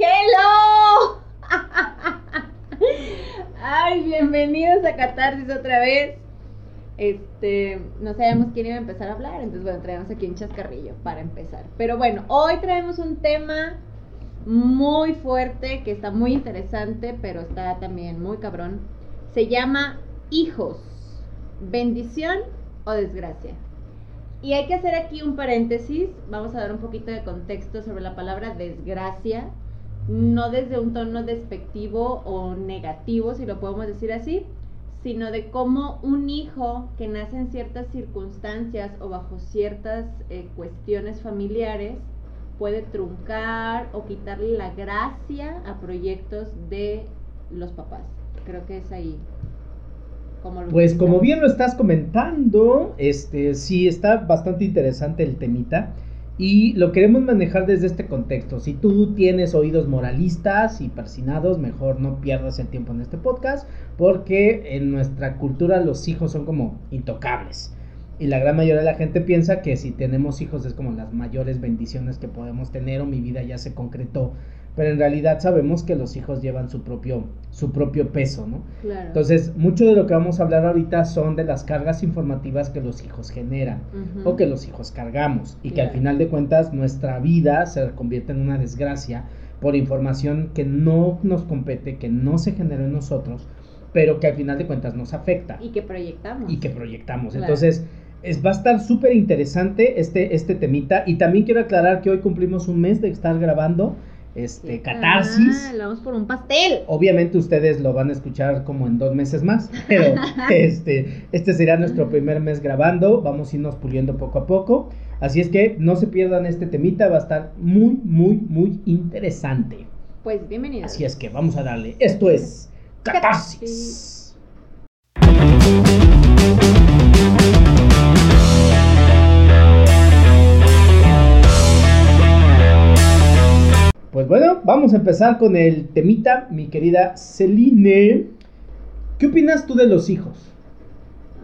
¡Hello! Ay, bienvenidos a Catarsis otra vez. Este, no sabemos quién iba a empezar a hablar, entonces bueno, traemos aquí un chascarrillo para empezar. Pero bueno, hoy traemos un tema muy fuerte, que está muy interesante, pero está también muy cabrón. Se llama hijos, bendición o desgracia. Y hay que hacer aquí un paréntesis, vamos a dar un poquito de contexto sobre la palabra desgracia, no desde un tono despectivo o negativo, si lo podemos decir así, sino de cómo un hijo que nace en ciertas circunstancias o bajo ciertas eh, cuestiones familiares puede truncar o quitarle la gracia a proyectos de los papás. Creo que es ahí. Como pues como bien lo estás comentando, este sí está bastante interesante el temita y lo queremos manejar desde este contexto. Si tú tienes oídos moralistas y persinados, mejor no pierdas el tiempo en este podcast, porque en nuestra cultura los hijos son como intocables. Y la gran mayoría de la gente piensa que si tenemos hijos es como las mayores bendiciones que podemos tener o mi vida ya se concretó pero en realidad sabemos que los hijos llevan su propio, su propio peso, ¿no? Claro. Entonces, mucho de lo que vamos a hablar ahorita son de las cargas informativas que los hijos generan o que los hijos cargamos y que al final de cuentas nuestra vida se convierte en una desgracia por información que no nos compete, que no se generó en nosotros, pero que al final de cuentas nos afecta. Y que proyectamos. Y que proyectamos. Entonces, es, va a estar súper interesante este, este temita. Y también quiero aclarar que hoy cumplimos un mes de estar grabando este, catarsis. Ah, vamos por un pastel. Obviamente ustedes lo van a escuchar como en dos meses más, pero este, este será nuestro primer mes grabando, vamos a irnos puliendo poco a poco. Así es que no se pierdan este temita, va a estar muy, muy, muy interesante. Pues bienvenidos. Así es que vamos a darle. Esto es catarsis. Bueno, vamos a empezar con el temita, mi querida Celine. ¿Qué opinas tú de los hijos?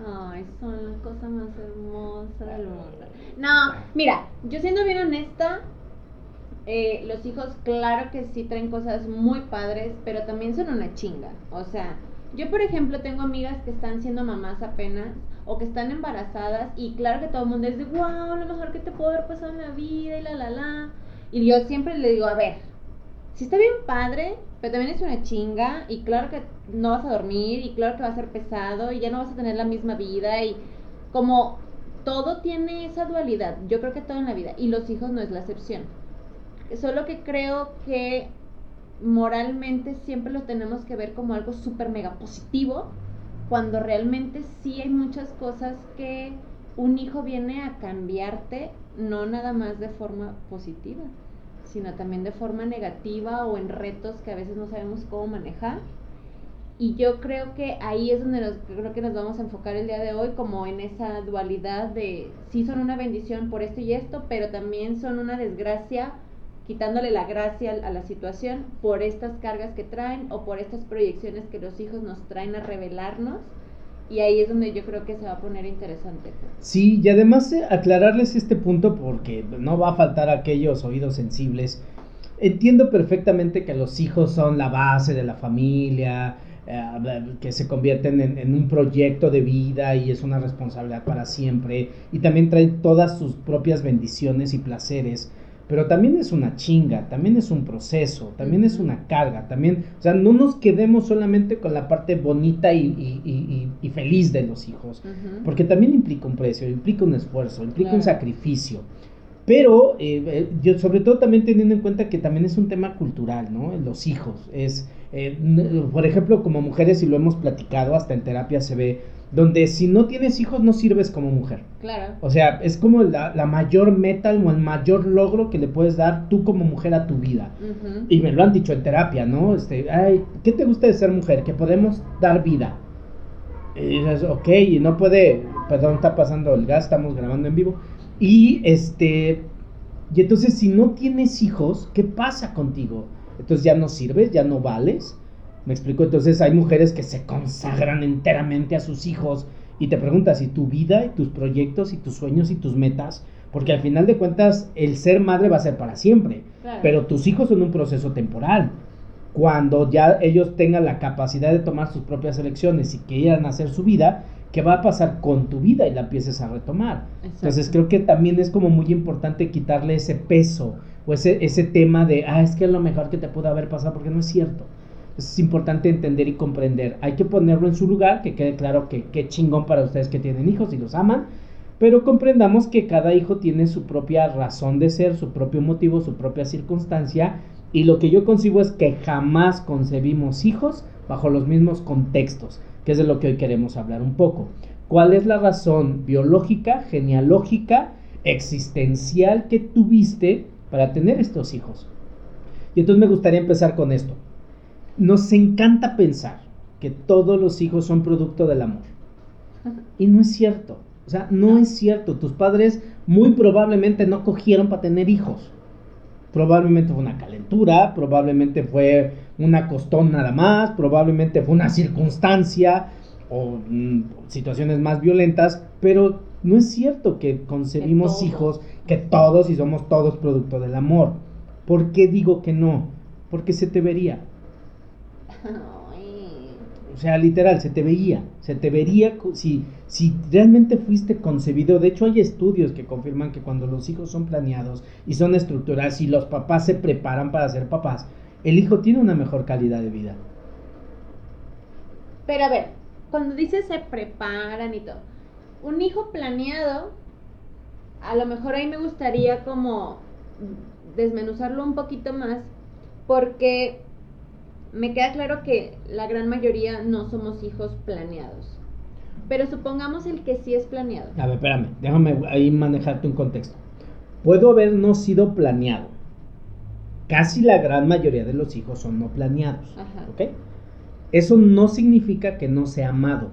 Ay, son la cosa más hermosa del mundo. No, mira, yo siendo bien honesta, eh, los hijos, claro que sí traen cosas muy padres, pero también son una chinga. O sea, yo por ejemplo tengo amigas que están siendo mamás apenas o que están embarazadas y claro que todo el mundo es de, wow, lo mejor que te puedo haber pasado en la vida y la, la, la. Y yo siempre le digo, a ver, si está bien padre, pero también es una chinga y claro que no vas a dormir y claro que va a ser pesado y ya no vas a tener la misma vida y como todo tiene esa dualidad, yo creo que todo en la vida y los hijos no es la excepción. Solo que creo que moralmente siempre lo tenemos que ver como algo súper mega positivo, cuando realmente sí hay muchas cosas que un hijo viene a cambiarte, no nada más de forma positiva sino también de forma negativa o en retos que a veces no sabemos cómo manejar. Y yo creo que ahí es donde nos, creo que nos vamos a enfocar el día de hoy, como en esa dualidad de sí son una bendición por esto y esto, pero también son una desgracia, quitándole la gracia a la situación por estas cargas que traen o por estas proyecciones que los hijos nos traen a revelarnos y ahí es donde yo creo que se va a poner interesante. Sí, y además eh, aclararles este punto porque no va a faltar aquellos oídos sensibles. Entiendo perfectamente que los hijos son la base de la familia, eh, que se convierten en, en, un proyecto de vida y es una responsabilidad para siempre. Y también traen todas sus propias bendiciones y placeres pero también es una chinga, también es un proceso, también es una carga, también, o sea, no nos quedemos solamente con la parte bonita y, feliz de los hijos, porque también implica un precio, implica un esfuerzo, implica un sacrificio. Pero, eh, eh, yo sobre todo también teniendo en cuenta que también es un tema cultural, ¿no? Los hijos, es, eh, por ejemplo, como mujeres, y lo hemos platicado, hasta en terapia se ve, donde si no tienes hijos no sirves como mujer. Claro. O sea, es como la, mayor meta o el mayor logro que le puedes dar tú como mujer a tu vida. Y me lo han dicho en terapia, ¿no? Este, ay, ¿qué te gusta de ser mujer? Que podemos dar vida. Y dices, ok, y no puede, perdón, está pasando el gas, estamos grabando en vivo. Y este, y entonces si no tienes hijos, ¿qué pasa contigo? Entonces ya no sirves, ya no vales. Me explico, entonces hay mujeres que se consagran enteramente a sus hijos y te preguntas si tu vida y tus proyectos y tus sueños y tus metas Porque al final de cuentas, el ser madre va a ser para siempre. Pero tus hijos son un proceso temporal. Cuando ya ellos tengan la capacidad de tomar sus propias elecciones y quieran hacer su vida, ¿qué va a pasar con tu vida y la empieces a retomar? Entonces creo que también es como muy importante quitarle ese peso o ese, ese tema de, ah, es que es lo mejor que te pudo haber pasado, porque no es cierto. Es importante entender y comprender. Hay que ponerlo en su lugar, que quede claro que qué chingón para ustedes que tienen hijos y los aman, pero comprendamos que cada hijo tiene su propia razón de ser, su propio motivo, su propia circunstancia, y lo que yo concibo es que jamás concebimos hijos bajo los mismos contextos, que es de lo que hoy queremos hablar un poco. ¿Cuál es la razón biológica, genealógica, existencial que tuviste para tener estos hijos? Y entonces me gustaría empezar con esto. Nos encanta pensar que todos los hijos son producto del amor. Y no es cierto. O sea, no es cierto. Tus padres muy probablemente no cogieron para tener hijos. Probablemente fue una calentura, probablemente fue una costón nada más, probablemente fue una circunstancia o mm, situaciones más violentas, pero no es cierto que concebimos hijos, que todos y somos todos producto del amor. ¿Por qué digo que no? Porque se te vería. O sea, literal, se te veía, se te vería si, si realmente fuiste concebido. De hecho, hay estudios que confirman que cuando los hijos son planeados y son estructurados y los papás se preparan para ser papás, el hijo tiene una mejor calidad de vida. Pero a ver, cuando dices se preparan y todo, un hijo planeado, a lo mejor ahí me gustaría como desmenuzarlo un poquito más, porque me queda claro que la gran mayoría no somos hijos planeados. Pero supongamos el que sí es planeado. A ver, espérame, déjame ahí manejarte un contexto. Puedo haber no sido planeado. Casi la gran mayoría de los hijos son no planeados. ¿Ok? Eso no significa que no sea amado.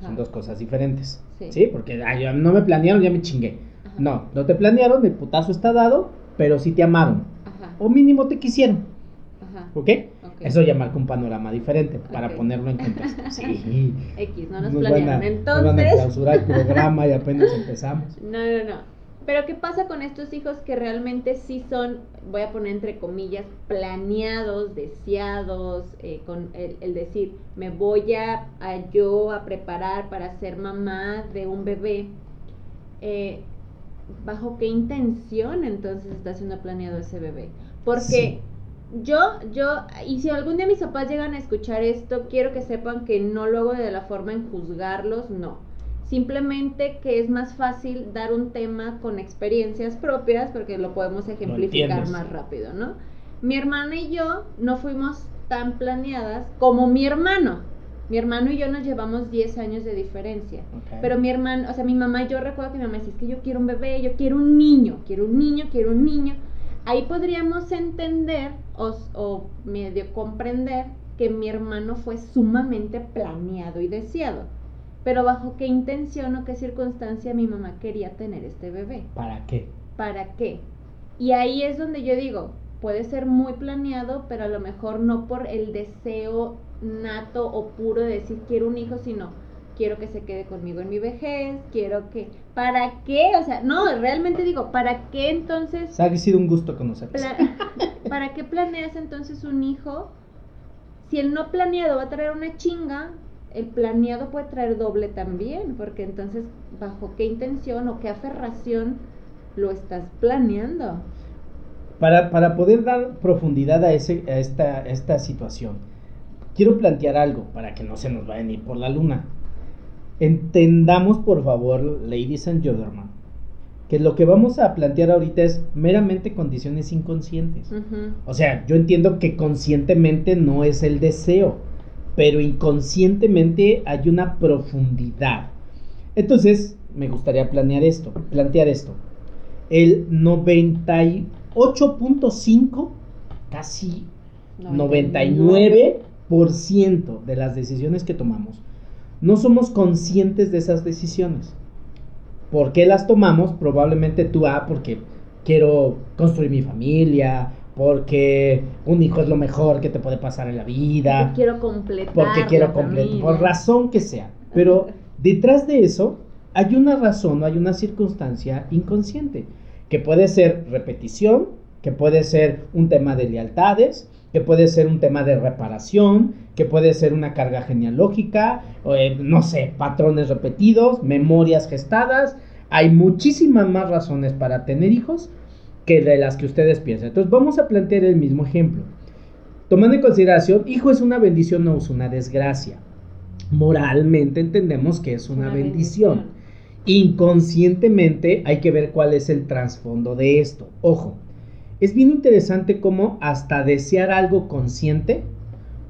Son dos cosas diferentes. Sí. Porque no me planearon, ya me chingué. No, no te planearon, el putazo está dado, pero sí te amaron. O mínimo te quisieron. ¿Ok? Eso ya marca un panorama diferente para ponerlo en contexto. Sí. X, no nos, planearon. Entonces. van a clausurar el programa y apenas empezamos. No, no, no. Pero ¿qué pasa con estos hijos que realmente sí son, voy a poner entre comillas, planeados, deseados, eh, con el, decir, me voy a, yo a preparar para ser mamá de un bebé? Eh, ¿Bajo qué intención entonces está siendo planeado ese bebé? Porque yo, yo, y si algún día mis papás llegan a escuchar esto, quiero que sepan que no lo hago de la forma en juzgarlos, no. Simplemente que es más fácil dar un tema con experiencias propias porque lo podemos ejemplificar más rápido, ¿no? Mi hermana y yo no fuimos tan planeadas como mi hermano. Mi hermano y yo nos llevamos 10 años de diferencia. Pero mi hermano, o sea, mi mamá, yo recuerdo que mi mamá decía, es que yo quiero un bebé, yo quiero un niño, quiero un niño, quiero un niño ahí podríamos entender o, medio comprender que mi hermano fue sumamente planeado y deseado. Pero bajo qué intención o qué circunstancia mi mamá quería tener este bebé. ¿Para qué? ¿Para qué? Y ahí es donde yo digo, puede ser muy planeado, pero a lo mejor no por el deseo nato o puro de decir quiero un hijo, sino quiero que se quede conmigo en mi vejez, quiero que... ¿Para qué? O sea, no, realmente digo, ¿para qué entonces... Ha sido un gusto conocerlos. ¿Para qué planeas entonces un hijo? Si el no planeado va a traer una chinga, el planeado puede traer doble también, porque entonces, ¿bajo qué intención o qué aferración lo estás planeando? Para, para poder dar profundidad a, ese, a esta, a esta situación, quiero plantear algo para que no se nos vaya ni por la luna. Entendamos, por favor, ladies and gentlemen, que lo que vamos a plantear ahorita es meramente condiciones inconscientes. O sea, yo entiendo que conscientemente no es el deseo, pero inconscientemente hay una profundidad. Entonces, me gustaría planear esto, plantear esto. El 98.5, casi 99% de las decisiones que tomamos no somos conscientes de esas decisiones. ¿Por qué las tomamos? Probablemente tú, ah, porque quiero construir mi familia, porque un hijo es lo mejor que te puede pasar en la vida. Porque quiero completar. Porque quiero completar, por razón que sea. Pero detrás de eso hay una razón o hay una circunstancia inconsciente, que puede ser repetición, que puede ser un tema de lealtades, que puede ser un tema de reparación, que puede ser una carga genealógica, eh, no sé, patrones repetidos, memorias gestadas. Hay muchísimas más razones para tener hijos que de las que ustedes piensan. Entonces vamos a plantear el mismo ejemplo. Tomando en consideración, hijo es una bendición, no es una desgracia. Moralmente entendemos que es una, bendición. Inconscientemente hay que ver cuál es el trasfondo de esto. Ojo, es bien interesante cómo hasta desear algo consciente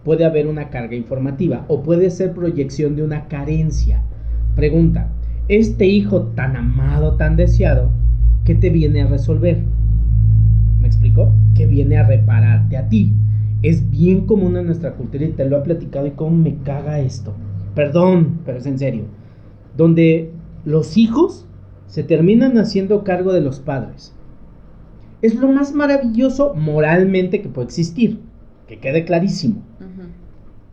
puede haber una carga informativa o puede ser proyección de una carencia. Pregunta, este hijo tan amado, tan deseado, ¿qué te viene a resolver? ¿Me explico? Que viene a repararte a ti. Es bien común en nuestra cultura y te lo ha platicado y cómo me caga esto. Perdón, pero es en serio. Donde los hijos se terminan haciendo cargo de los padres. Es lo más maravilloso moralmente que puede existir, que quede clarísimo.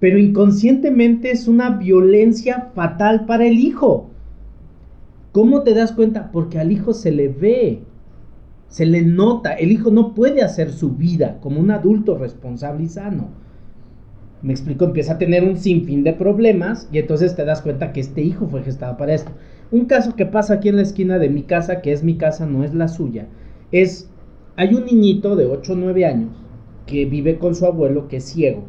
Pero inconscientemente es una violencia fatal para el hijo. ¿Cómo te das cuenta? Porque al hijo se le ve, se le nota. El hijo no puede hacer su vida como un adulto responsable y sano. Me explico, empieza a tener un sinfín de problemas y entonces te das cuenta que este hijo fue gestado para esto. Un caso que pasa aquí en la esquina de mi casa, que es mi casa, no es la suya, es, hay un niñito de 8 o 9 años que vive con su abuelo que es ciego.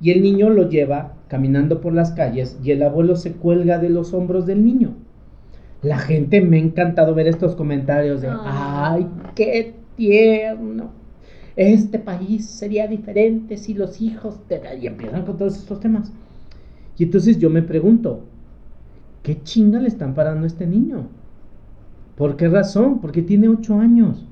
Y el niño lo lleva caminando por las calles y el abuelo se cuelga de los hombros del niño. La gente me ha encantado ver estos comentarios de, ah. ay, qué tierno. Este país sería diferente si los hijos... De... Y empiezan con todos estos temas. Y entonces yo me pregunto, ¿Qué chinga le están parando a este niño? ¿Por qué razón? Porque tiene ocho años.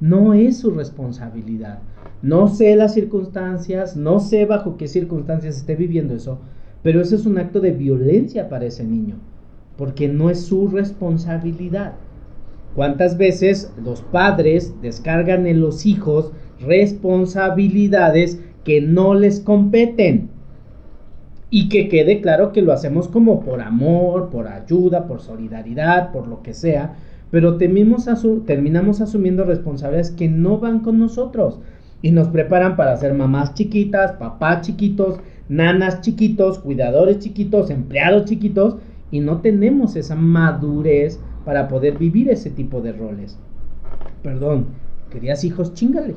No es su responsabilidad. No sé las circunstancias, no sé bajo qué circunstancias esté viviendo eso, pero eso es un acto de violencia para ese niño, porque no es su responsabilidad. ¿Cuántas veces los padres descargan en los hijos responsabilidades que no les competen? Y que quede claro que lo hacemos como por amor, por ayuda, por solidaridad, por lo que sea, pero terminamos asumiendo responsabilidades que no van con nosotros y nos preparan para ser mamás chiquitas, papás chiquitos, nanas chiquitos, cuidadores chiquitos, empleados chiquitos y no tenemos esa madurez para poder vivir ese tipo de roles. Perdón, querías hijos, chingale.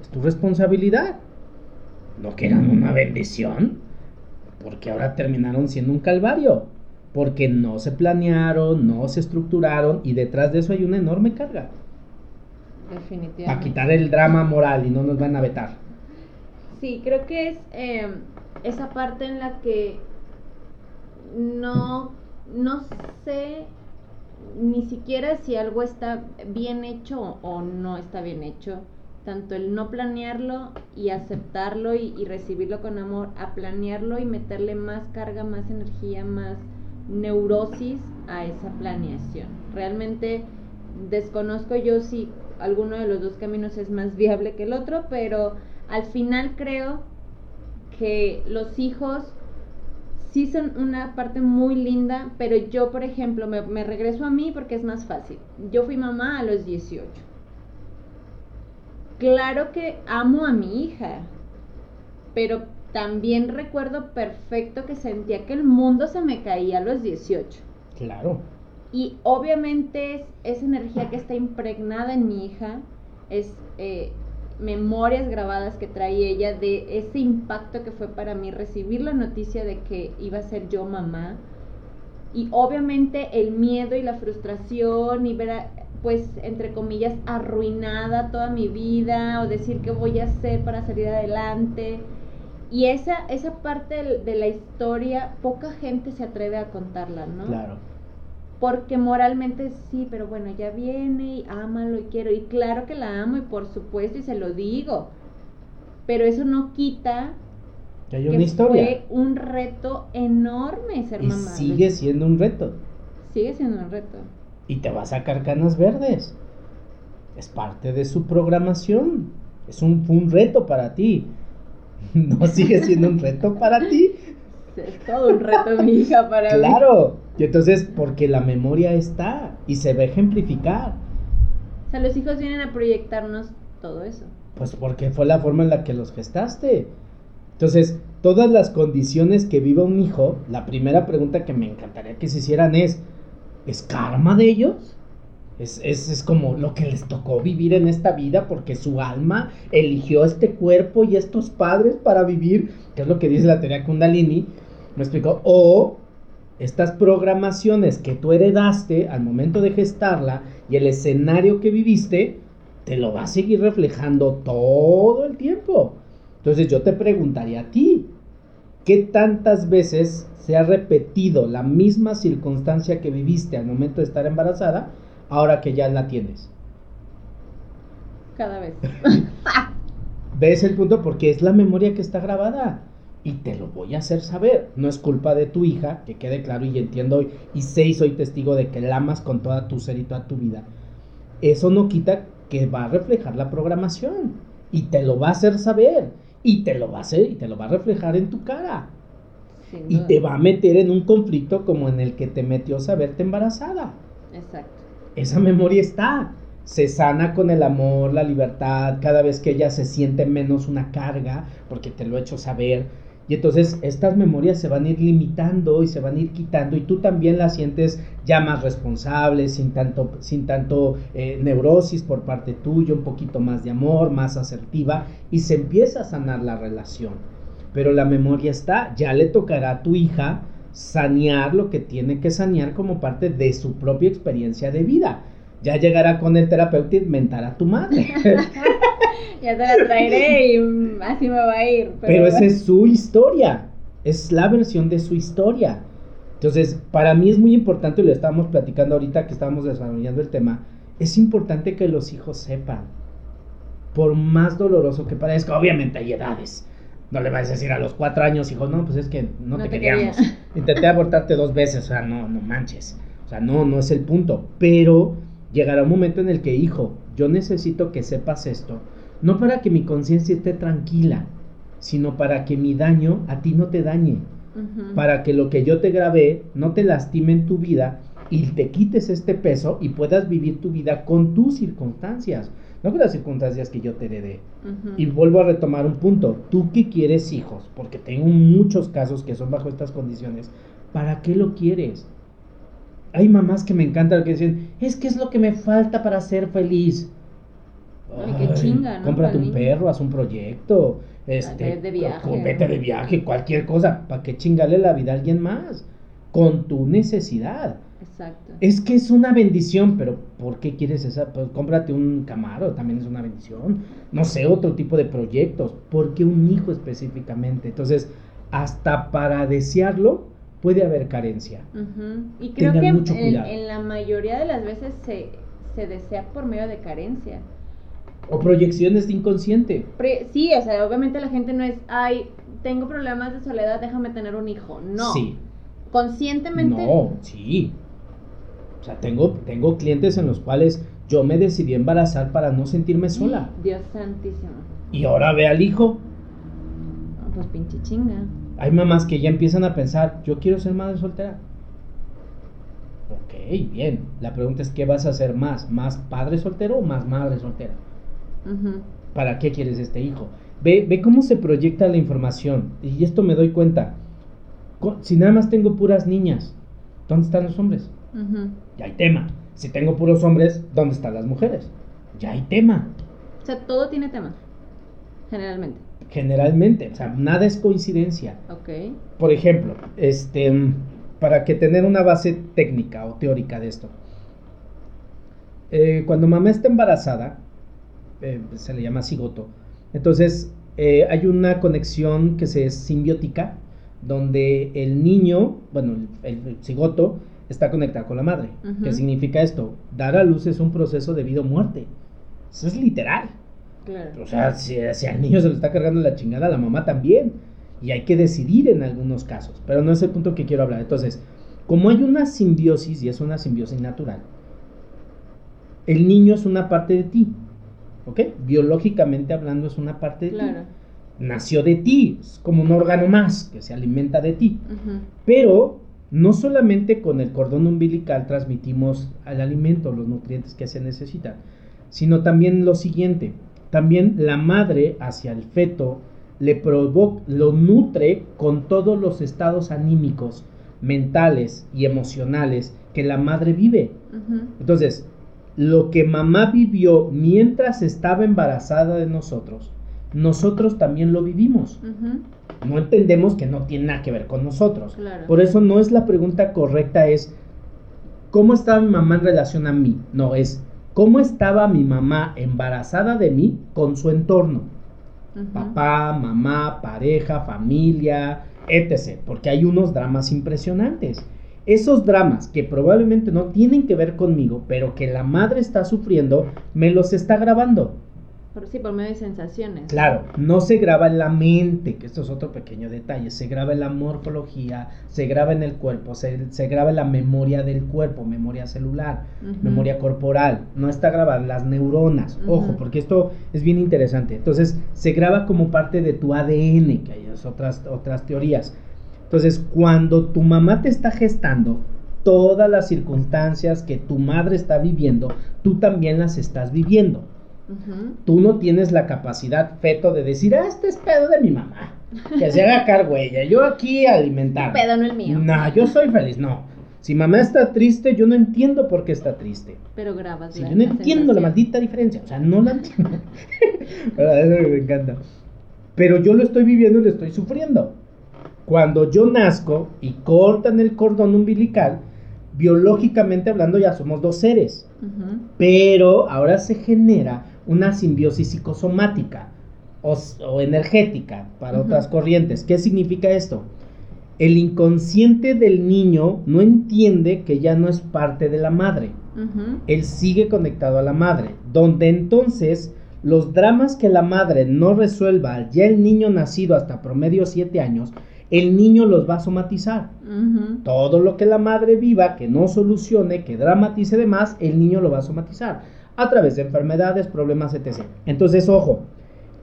Es tu responsabilidad no que eran una bendición, porque ahora terminaron siendo un calvario, porque no se planearon, no se estructuraron y detrás de eso hay una enorme carga. Definitivamente. Para quitar el drama moral y no nos van a vetar. Sí, creo que es em, esa parte en la que no, no sé ni siquiera si algo está bien hecho o no está bien hecho tanto el no planearlo y aceptarlo y, recibirlo con amor, a planearlo y meterle más carga, más energía, más neurosis a esa planeación. Realmente desconozco yo si alguno de los dos caminos es más viable que el otro, pero al final creo que los hijos sí son una parte muy linda, pero yo, por ejemplo, me, me regreso a mí porque es más fácil. Yo fui mamá a los 18 claro que amo a mi hija, pero también recuerdo perfecto que sentía que el mundo se me caía a los 18. Claro. Y obviamente es esa energía que está impregnada en mi hija, es eh, memorias grabadas que trae ella de ese impacto que fue para mí recibir la noticia de que iba a ser yo mamá. Y obviamente el miedo y la frustración y ver a, pues, entre comillas, arruinada toda mi vida o decir qué voy a hacer para salir adelante. Y esa, esa parte de la historia, poca gente se atreve a contarla, ¿no? Claro. Porque moralmente sí, pero bueno, ya viene y ámalo y quiero. Y claro que la amo y por supuesto y se lo digo. Pero eso no quita que, hay una historia. fue un reto enorme ser y mamá. Sigue siendo un reto. Sigue siendo un reto y te va a sacar canas verdes. Es parte de su programación. Es un, un reto para ti. ¿No sigue siendo un reto para ti? Es todo un reto, mi hija, para claro, Y entonces, porque la memoria está y se va a ejemplificar. O sea, los hijos vienen a proyectarnos todo eso. Pues porque fue la forma en la que los gestaste. Entonces, todas las condiciones que viva un hijo, la primera pregunta que me encantaría que se hicieran es, ¿es karma de ellos? Es, es, como lo que les tocó vivir en esta vida porque su alma eligió este cuerpo y estos padres para vivir, que es lo que dice la teoría Kundalini, me explico, o estas programaciones que tú heredaste al momento de gestarla y el escenario que viviste, te lo va a seguir reflejando todo el tiempo. Entonces yo te preguntaría a ti, ¿qué tantas veces se ha repetido la misma circunstancia que viviste al momento de estar embarazada ahora que ya la tienes? Cada vez. ¿Ves el punto? Porque es la memoria que está grabada y te lo voy a hacer saber. No es culpa de tu hija, que quede claro y entiendo hoy, y sé y soy testigo de que la amas con toda tu ser y toda tu vida. Eso no quita que va a reflejar la programación y te lo va a hacer saber y te lo va a hacer y te lo va a reflejar en tu cara. y te va a meter en un conflicto como en el que te metió saberte embarazada. Exacto. Esa memoria está. Se sana con el amor, la libertad, cada vez que ella se siente menos una carga, porque te lo he hecho saber, y entonces estas memorias se van a ir limitando y se van a ir quitando y tú también las sientes ya más responsable, sin tanto, sin tanto eh, neurosis por parte tuya, un poquito más de amor, más asertiva y se empieza a sanar la relación. Pero la memoria está, ya le tocará a tu hija sanear lo que tiene que sanear como parte de su propia experiencia de vida. Ya llegará con el terapeuta y inventará a tu madre. ya te la traeré y así me va a ir. Pero, esa es su historia, es la versión de su historia. Entonces, para mí es muy importante, y lo estábamos platicando ahorita que estábamos desarrollando el tema, es importante que los hijos sepan, por más doloroso que parezca, obviamente hay edades. No le vas a decir a los cuatro años, hijo, no, pues es que no, te, queríamos. Intenté abortarte dos veces, o sea, no, no manches. O sea, no, no es el punto. Pero llegará un momento en el que, hijo, yo necesito que sepas esto no para que mi conciencia esté tranquila, sino para que mi daño a ti no te dañe. Para que lo que yo te grabé no te lastime en tu vida y te quites este peso y puedas vivir tu vida con tus circunstancias, no con las circunstancias que yo te heredé. Y vuelvo a retomar un punto, tú que quieres hijos, porque tengo muchos casos que son bajo estas condiciones, ¿para qué lo quieres? Hay mamás que me encantan que dicen, es que es lo que me falta para ser feliz. Ay, qué chinga, ¿no? Cómprate un perro, haz un proyecto. Este, de viaje. Vete de viaje, cualquier cosa. ¿Para qué chingale la vida a alguien más? Con tu necesidad. Exacto. Es que es una bendición, pero ¿por qué quieres esa? Pues cómprate un camaro, también es una bendición. No sé, otro tipo de proyectos. ¿Por qué un hijo específicamente? Entonces, hasta para desearlo puede haber carencia. Y creo que en, la mayoría de las veces se, se desea por medio de carencia. O proyecciones de inconsciente. sí, o sea, obviamente la gente no es, ay, tengo problemas de soledad, déjame tener un hijo. No. Sí. Conscientemente. No, sí. O sea, tengo, tengo clientes en los cuales yo me decidí embarazar para no sentirme sola. Dios santísimo. Y ahora ve al hijo. pues pinche chinga. Hay mamás que ya empiezan a pensar, yo quiero ser madre soltera. Ok, bien. La pregunta es, ¿qué vas a hacer más? ¿Más padre soltero o más madre soltera? ¿Para qué quieres este hijo? Ve, ve cómo se proyecta la información. Y esto me doy cuenta. Si nada más tengo puras niñas, ¿dónde están los hombres? Ya hay tema. Si tengo puros hombres, ¿dónde están las mujeres? Ya hay tema. O sea, todo tiene tema. Generalmente. Generalmente. O sea, nada es coincidencia. Ok. Por ejemplo, este, para que tener una base técnica o teórica de esto. Eh, cuando mamá está embarazada, eh, se le llama cigoto. Entonces, eh, hay una conexión que se es simbiótica, donde el niño, bueno, el, cigoto, está conectado con la madre. ¿Qué significa esto? Dar a luz es un proceso de vida o muerte. Eso es literal. O sea, si, si, al niño se le está cargando la chingada, la mamá también. Y hay que decidir en algunos casos. Pero no es el punto que quiero hablar. Entonces, como hay una simbiosis, y es una simbiosis natural, el niño es una parte de ti. ¿ok? Biológicamente hablando es una parte de ti. Nació de ti, es como un órgano más que se alimenta de ti. Pero no solamente con el cordón umbilical transmitimos al alimento los nutrientes que se necesitan, sino también lo siguiente, también la madre hacia el feto le provoca, lo nutre con todos los estados anímicos, mentales y emocionales que la madre vive. Entonces, lo que mamá vivió mientras estaba embarazada de nosotros, nosotros también lo vivimos. No entendemos que no tiene nada que ver con nosotros. Por eso no es la pregunta correcta, es ¿cómo estaba mi mamá en relación a mí? No, es ¿cómo estaba mi mamá embarazada de mí con su entorno? Papá, mamá, pareja, familia, etc. Porque hay unos dramas impresionantes. Esos dramas que probablemente no tienen que ver conmigo, pero que la madre está sufriendo, me los está grabando. Por, sí, por medio de sensaciones. Claro, no se graba en la mente, que esto es otro pequeño detalle, se graba en la morfología, se graba en el cuerpo, se, graba en la memoria del cuerpo, memoria celular, memoria corporal, no está grabada en las neuronas, ojo, porque esto es bien interesante. Entonces, se graba como parte de tu ADN, que hay otras, otras teorías. Entonces, cuando tu mamá te está gestando, todas las circunstancias que tu madre está viviendo, tú también las estás viviendo. Tú no tienes la capacidad feto de decir, ah, este es pedo de mi mamá. Que se haga cargo ella. Yo aquí alimentar. Pedo no es mío. No, yo soy feliz. No. Si mamá está triste, yo no entiendo por qué está triste. Pero grabas. Si yo no entiendo la maldita diferencia. O sea, no la entiendo. Eso me encanta. Pero yo lo estoy viviendo y lo estoy sufriendo. Cuando yo nazco y cortan el cordón umbilical, biológicamente hablando ya somos dos seres. Pero ahora se genera una simbiosis psicosomática o, energética para otras corrientes. ¿Qué significa esto? El inconsciente del niño no entiende que ya no es parte de la madre. Él sigue conectado a la madre, donde entonces los dramas que la madre no resuelva ya el niño nacido hasta promedio 7 años, el niño los va a somatizar. Todo lo que la madre viva, que no solucione, que dramatice de más, el niño lo va a somatizar a través de enfermedades, problemas, etc. Entonces, ojo,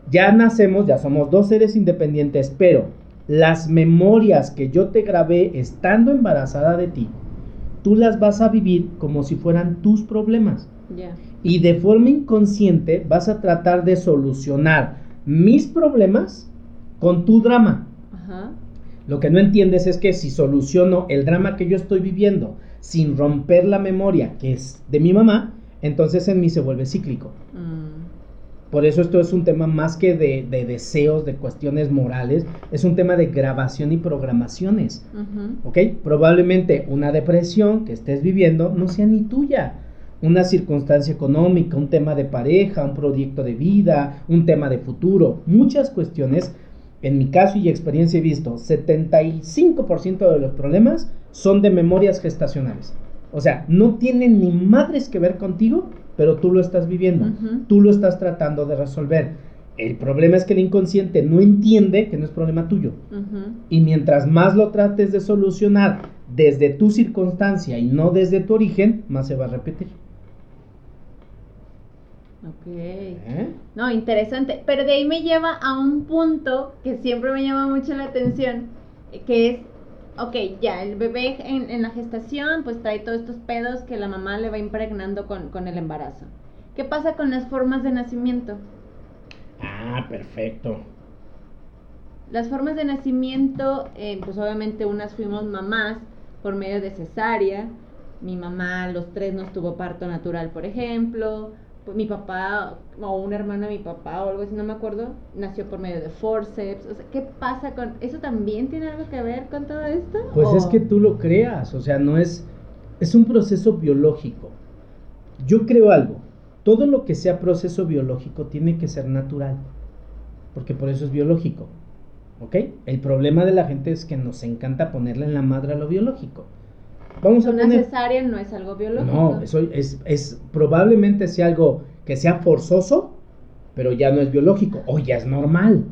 ya nacemos, ya somos dos seres independientes, pero las memorias que yo te grabé estando embarazada de ti, tú las vas a vivir como si fueran tus problemas. Y de forma inconsciente vas a tratar de solucionar mis problemas con tu drama. Lo que no entiendes es que si soluciono el drama que yo estoy viviendo sin romper la memoria que es de mi mamá, entonces en mí se vuelve cíclico. Mm. Por eso esto es un tema más que de, deseos, de cuestiones morales, es un tema de grabación y programaciones. ¿Ok? Probablemente una depresión que estés viviendo no sea ni tuya. Una circunstancia económica, un tema de pareja, un proyecto de vida, un tema de futuro, muchas cuestiones. En mi caso y experiencia he visto, 75% de los problemas son de memorias gestacionales. O sea, no tienen ni madres que ver contigo, pero tú lo estás viviendo, tú lo estás tratando de resolver. El problema es que el inconsciente no entiende que no es problema tuyo. Y mientras más lo trates de solucionar desde tu circunstancia y no desde tu origen, más se va a repetir. Ok. ¿Eh? No, interesante. Pero de ahí me lleva a un punto que siempre me llama mucho la atención, que es ok, ya, el bebé en, la gestación pues trae todos estos pedos que la mamá le va impregnando con, el embarazo. ¿Qué pasa con las formas de nacimiento? Ah, perfecto. Las formas de nacimiento, eh, pues obviamente unas fuimos mamás por medio de cesárea. Mi mamá, los tres nos tuvo parto natural, por ejemplo mi papá o un hermano de mi papá o algo así, no me acuerdo, nació por medio de forceps. O sea, ¿qué pasa con eso? ¿También tiene algo que ver con todo esto? Pues es que tú lo creas, o sea, no es es un proceso biológico. Yo creo algo. Todo lo que sea proceso biológico tiene que ser natural, porque por eso es biológico. ¿Ok? El problema de la gente es que nos encanta ponerle en la madre a lo biológico. Vamos a Una cesárea no es algo biológico. No, eso es, es probablemente sea algo que sea forzoso, pero ya no es biológico, o ya es normal.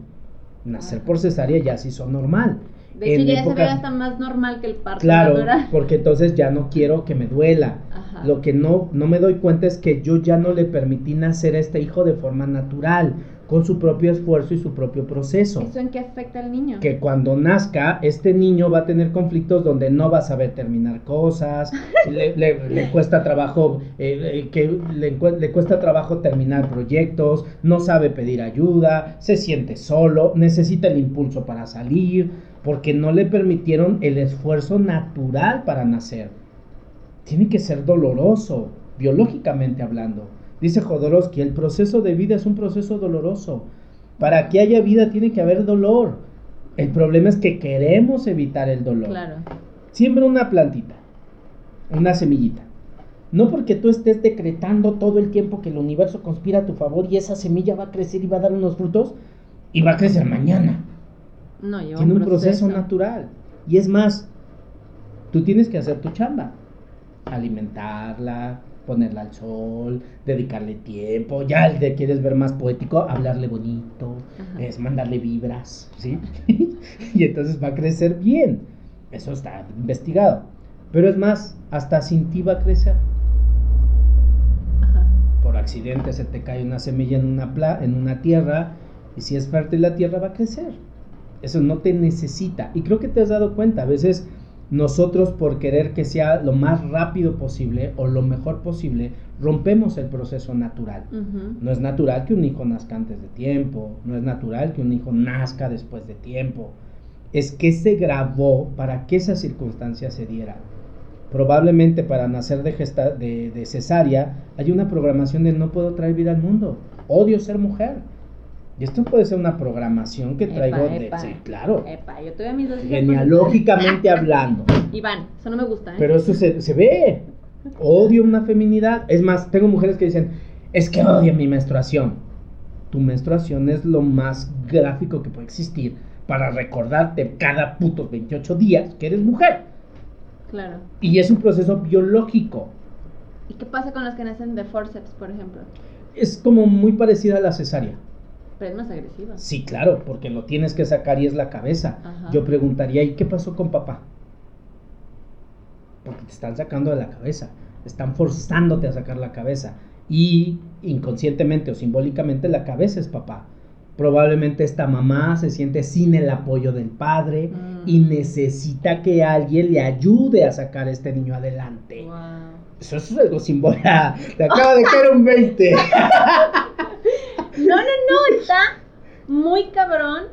Nacer por cesárea ya sí son normal. De hecho, ya se ve hasta más normal que el parto claro, porque entonces ya no quiero que me duela. Lo que no, no me doy cuenta es que yo ya no le permití nacer a este hijo de forma natural, con su propio esfuerzo y su propio proceso. ¿Eso en qué afecta al niño? Que cuando nazca, este niño va a tener conflictos donde no va a saber terminar cosas, le, cuesta trabajo, eh, eh, que le, le cuesta trabajo terminar proyectos, no sabe pedir ayuda, se siente solo, necesita el impulso para salir, porque no le permitieron el esfuerzo natural para nacer. Tiene que ser doloroso, biológicamente hablando. Dice Jodorowsky, el proceso de vida es un proceso doloroso. Para que haya vida tiene que haber dolor. El problema es que queremos evitar el dolor. Claro. Siembra una plantita, una semillita. No porque tú estés decretando todo el tiempo que el universo conspira a tu favor y esa semilla va a crecer y va a dar unos frutos y va a crecer mañana. No, Tiene un proceso natural. Y es más, tú tienes que hacer tu chamba. Alimentarla, ponerla al sol, dedicarle tiempo, ya el de quieres ver más poético, hablarle bonito, es mandarle vibras, ¿sí? y entonces va a crecer bien. Eso está investigado. Pero es más, hasta sin ti va a crecer. Por accidente se te cae una semilla en una, en una tierra y si es fértil la tierra va a crecer. Eso no te necesita. Y creo que te has dado cuenta, a veces nosotros por querer que sea lo más rápido posible o lo mejor posible, rompemos el proceso natural. No es natural que un hijo nazca antes de tiempo, no es natural que un hijo nazca después de tiempo. Es que se grabó para que esa circunstancia se diera. Probablemente para nacer de, de, de cesárea hay una programación de no puedo traer vida al mundo, odio ser mujer y esto puede ser una programación que traigo de. Sí, claro. Epa, yo tuve mis dos Genealógicamente hablando. Iván, eso no me gusta. ¿eh? Pero eso se, se ve. Odio una feminidad. Es más, tengo mujeres que dicen: Es que odio mi menstruación. Tu menstruación es lo más gráfico que puede existir para recordarte cada puto 28 días que eres mujer. Claro. Y es un proceso biológico. ¿Y qué pasa con las que nacen de forceps, por ejemplo? Es como muy parecida a la cesárea. Pero es más agresiva. Sí, claro, porque lo tienes que sacar y es la cabeza. Yo preguntaría, ¿y qué pasó con papá? Porque te están sacando de la cabeza, están forzándote a sacar la cabeza. Y inconscientemente o simbólicamente la cabeza es papá. Probablemente esta mamá se siente sin el apoyo del padre y mm. necesita que alguien le ayude a sacar a este niño adelante. Eso, es algo simbólico. Te acaba de caer un 20. No, no, no, está muy cabrón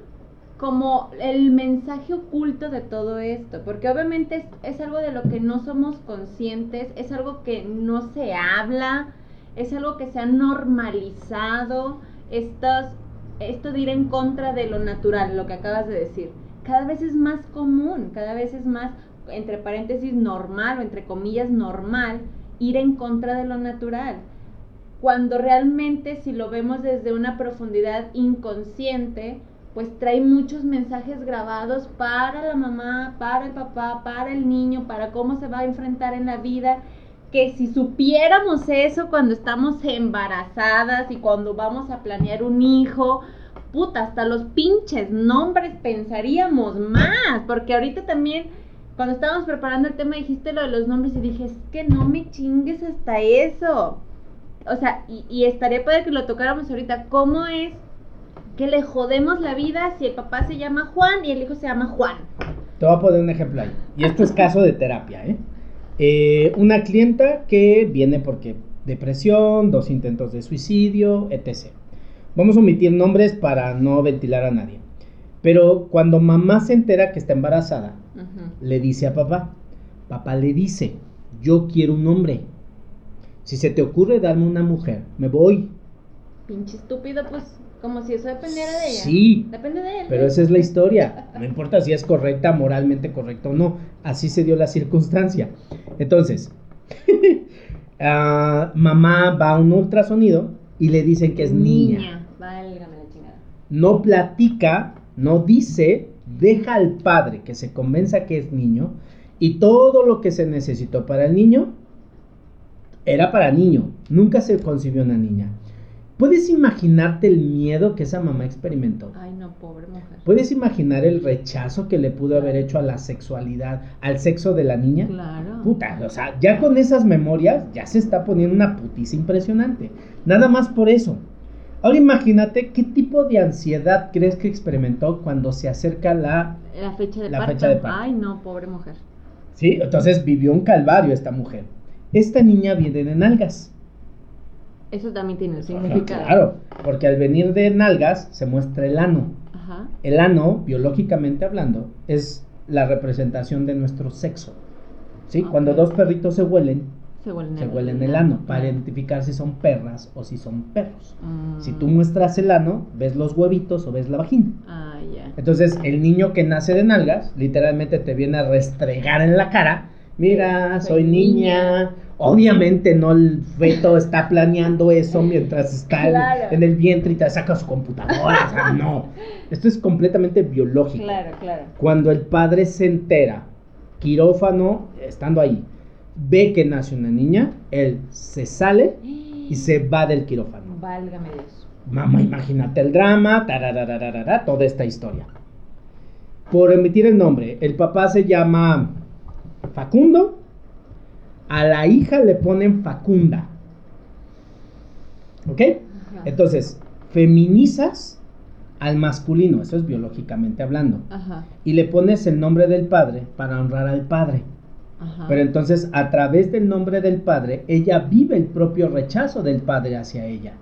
como el mensaje oculto de todo esto, porque obviamente es, algo de lo que no somos conscientes, es algo que no se habla, es algo que se ha normalizado, esto de ir en contra de lo natural, lo que acabas de decir, cada vez es más común, cada vez es más, entre paréntesis, normal o entre comillas normal, ir en contra de lo natural cuando realmente si lo vemos desde una profundidad inconsciente, pues trae muchos mensajes grabados para la mamá, para el papá, para el niño, para cómo se va a enfrentar en la vida, que si supiéramos eso cuando estamos embarazadas y cuando vamos a planear un hijo, puta, hasta los pinches nombres pensaríamos más, porque ahorita también cuando estábamos preparando el tema dijiste lo de los nombres y dije, es que no me chingues hasta eso o sea, y, y estaría padre que lo tocáramos ahorita, ¿cómo es que le jodemos la vida si el papá se llama Juan y el hijo se llama Juan? Te voy a poner un ejemplo ahí. Y esto es caso de terapia, ¿eh? eh una clienta que viene porque depresión, dos intentos de suicidio, etc. Vamos a omitir nombres para no ventilar a nadie. Pero cuando mamá se entera que está embarazada, le dice a papá, papá le dice, yo quiero un hombre. Si se te ocurre darme una mujer, me voy. Pinche estúpido, pues como si eso dependiera de ella. Sí. Depende de él. Pero esa es la historia. No importa si es correcta, moralmente correcta o no. Así se dio la circunstancia. Entonces, ah, mamá va a un ultrasonido y le dicen que es niña. Niña. Válgame la chingada. No platica, no dice, deja al padre que se convenza que es niño y todo lo que se necesitó para el niño era para niño, nunca se concibió una niña. ¿Puedes imaginarte el miedo que esa mamá experimentó? Ay, no, pobre mujer. ¿Puedes imaginar el rechazo que le pudo haber hecho a la sexualidad, al sexo de la niña? Claro. Puta, o sea, ya con esas memorias ya se está poniendo una putiza impresionante. Nada más por eso. Ahora imagínate qué tipo de ansiedad crees que experimentó cuando se acerca la, La fecha de La parto. fecha de parto. Ay, no, pobre mujer. ¿Sí? Entonces vivió un calvario esta mujer. Esta niña viene de nalgas. Eso también tiene un significado. Claro, porque al venir de nalgas se muestra el ano. Ajá. El ano, biológicamente hablando, es la representación de nuestro sexo. ¿Sí? Cuando dos perritos se huelen, Se huelen se el, huelen el ano para identificar si son perras o si son perros. Mm. Si tú muestras el ano, ves los huevitos o ves la vagina. Ah, ya. Entonces, el niño que nace de nalgas, literalmente te viene a restregar en la cara. Mira, soy niña. Obviamente no el feto está planeando eso mientras está en- Claro. en el vientre y te saca su computadora. O sea, no. Esto es completamente biológico. Claro, claro. Cuando el padre se entera, quirófano, estando ahí, ve que nace una niña, él se sale y se va del quirófano. Válgame Dios. Mamá, imagínate el drama, toda esta historia. Por emitir el nombre, el papá se llama Facundo, a la hija le ponen Facunda. ¿Ok? Ajá. Entonces, feminizas al masculino, eso es biológicamente hablando. Ajá. Y le pones el nombre del padre para honrar al padre. Ajá. Pero entonces, a través del nombre del padre, ella vive el propio rechazo del padre hacia ella.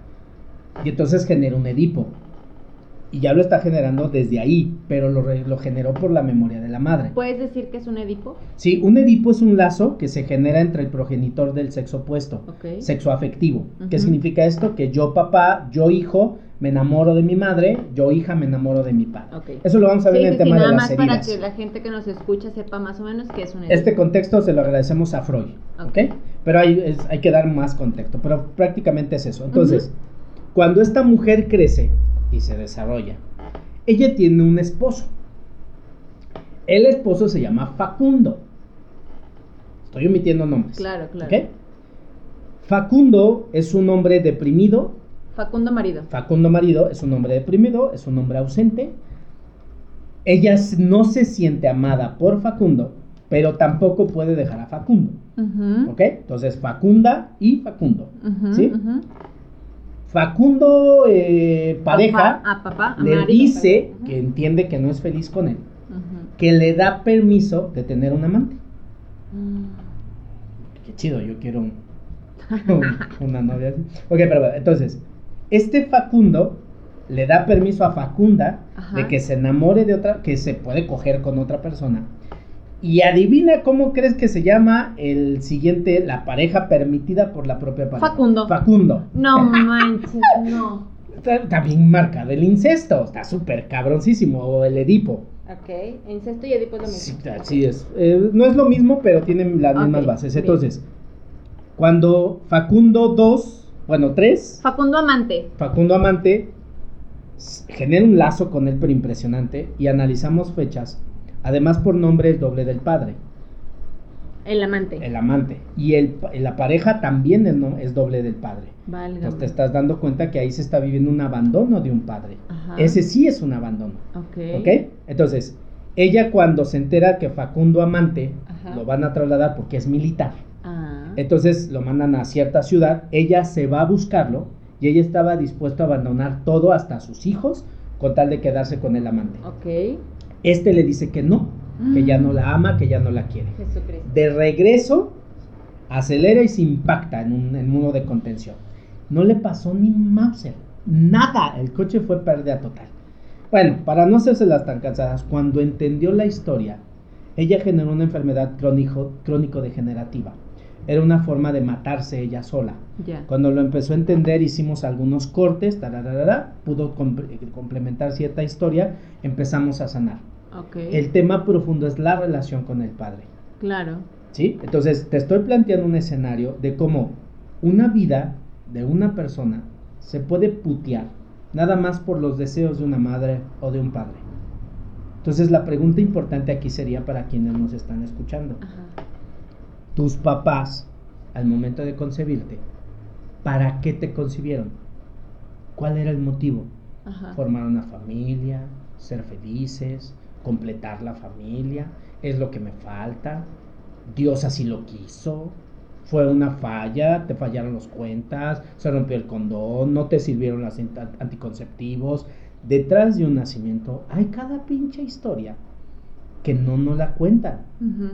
Y entonces genera un Edipo. Y ya lo está generando desde ahí, pero lo, lo generó por la memoria de la madre. ¿Puedes decir que es un Edipo? Sí, un Edipo es un lazo que se genera entre el progenitor del sexo opuesto, sexo afectivo. ¿Qué significa esto? Que yo papá, yo hijo, me enamoro de mi madre, yo hija me enamoro de mi padre. Ok. Eso lo vamos a ver Sí, en el sí, tema nada de más las para heridas. que la gente que nos escucha sepa más o menos qué es un Edipo. Este contexto se lo agradecemos a Freud, ¿ok? Ok. Pero hay, es- hay que dar más contexto, pero prácticamente es eso. Entonces, cuando esta mujer crece y se desarrolla, ella tiene un esposo. El esposo se llama Facundo. Estoy omitiendo nombres. Claro, claro. ¿ok? Facundo es un hombre deprimido. Facundo marido. Facundo marido es un hombre deprimido, es un hombre ausente. Ella no se siente amada por Facundo, pero tampoco puede dejar a Facundo. ¿Ok? Entonces, Facunda y Facundo. ¿Sí? Facundo, eh, pareja, Papá, a papá, a le dice que entiende que no es feliz con él, que le da permiso de tener un amante. Mm. Qué chido, yo quiero un- un- una novia así. Ok, pero bueno, entonces, este Facundo le da permiso a Facunda Ajá. de que se enamore de otra, que se puede coger con otra persona. Y adivina cómo crees que se llama el siguiente, la pareja permitida por la propia pareja. Facundo. Facundo. No manches, no. Está, está bien marcado el incesto, está súper cabroncísimo, o el Edipo. Ok, incesto y Edipo es lo Sí, mismo. así es. Eh, no es lo mismo, pero tienen las mismas bases. bien. Entonces, cuando Facundo 2, bueno, 3, Facundo amante. Facundo Amante genera un lazo con él, pero impresionante, y analizamos fechas. Además, por nombre es doble del padre, El amante. el amante. Y el, la pareja también es, no- es doble del padre. Válgame. Entonces te estás dando cuenta que ahí se está viviendo un abandono de un padre. Ajá. Ese sí es un abandono. Ok. ¿Ok? Entonces, ella cuando se entera que Facundo Amante Ajá. lo van a trasladar porque es militar, Ah. entonces lo mandan a cierta ciudad, ella se va a buscarlo y ella estaba dispuesta a abandonar todo hasta sus hijos con tal de quedarse con el amante. Ok. Este le dice que no, que ya no la ama, que ya no la quiere. Jesucristo. De regreso, acelera y se impacta en un, en uno de contención. No le pasó ni Mauser, nada, el coche fue pérdida total. Bueno, para no hacerse las tan cansadas, cuando entendió la historia, ella generó una enfermedad crónico, crónico-degenerativa. Era una forma de matarse ella sola. Ya. Cuando lo empezó a entender, hicimos algunos cortes, pudo comp- complementar cierta historia, empezamos a sanar. El tema profundo es la relación con el padre. Claro. ¿Sí? Entonces, te estoy planteando un escenario de cómo una vida de una persona se puede putear nada más por los deseos de una madre o de un padre. Entonces, la pregunta importante aquí sería para quienes nos están escuchando. Ajá. Tus papás, al momento de concebirte, ¿para qué te concibieron? ¿Cuál era el motivo? Ajá. Formar una familia, ser felices, completar la familia, es lo que me falta, Dios así lo quiso. Fue una falla, te fallaron los cuentas, se rompió el condón, no te sirvieron los anticonceptivos. Detrás de un nacimiento hay cada pinche historia que no nos la cuentan.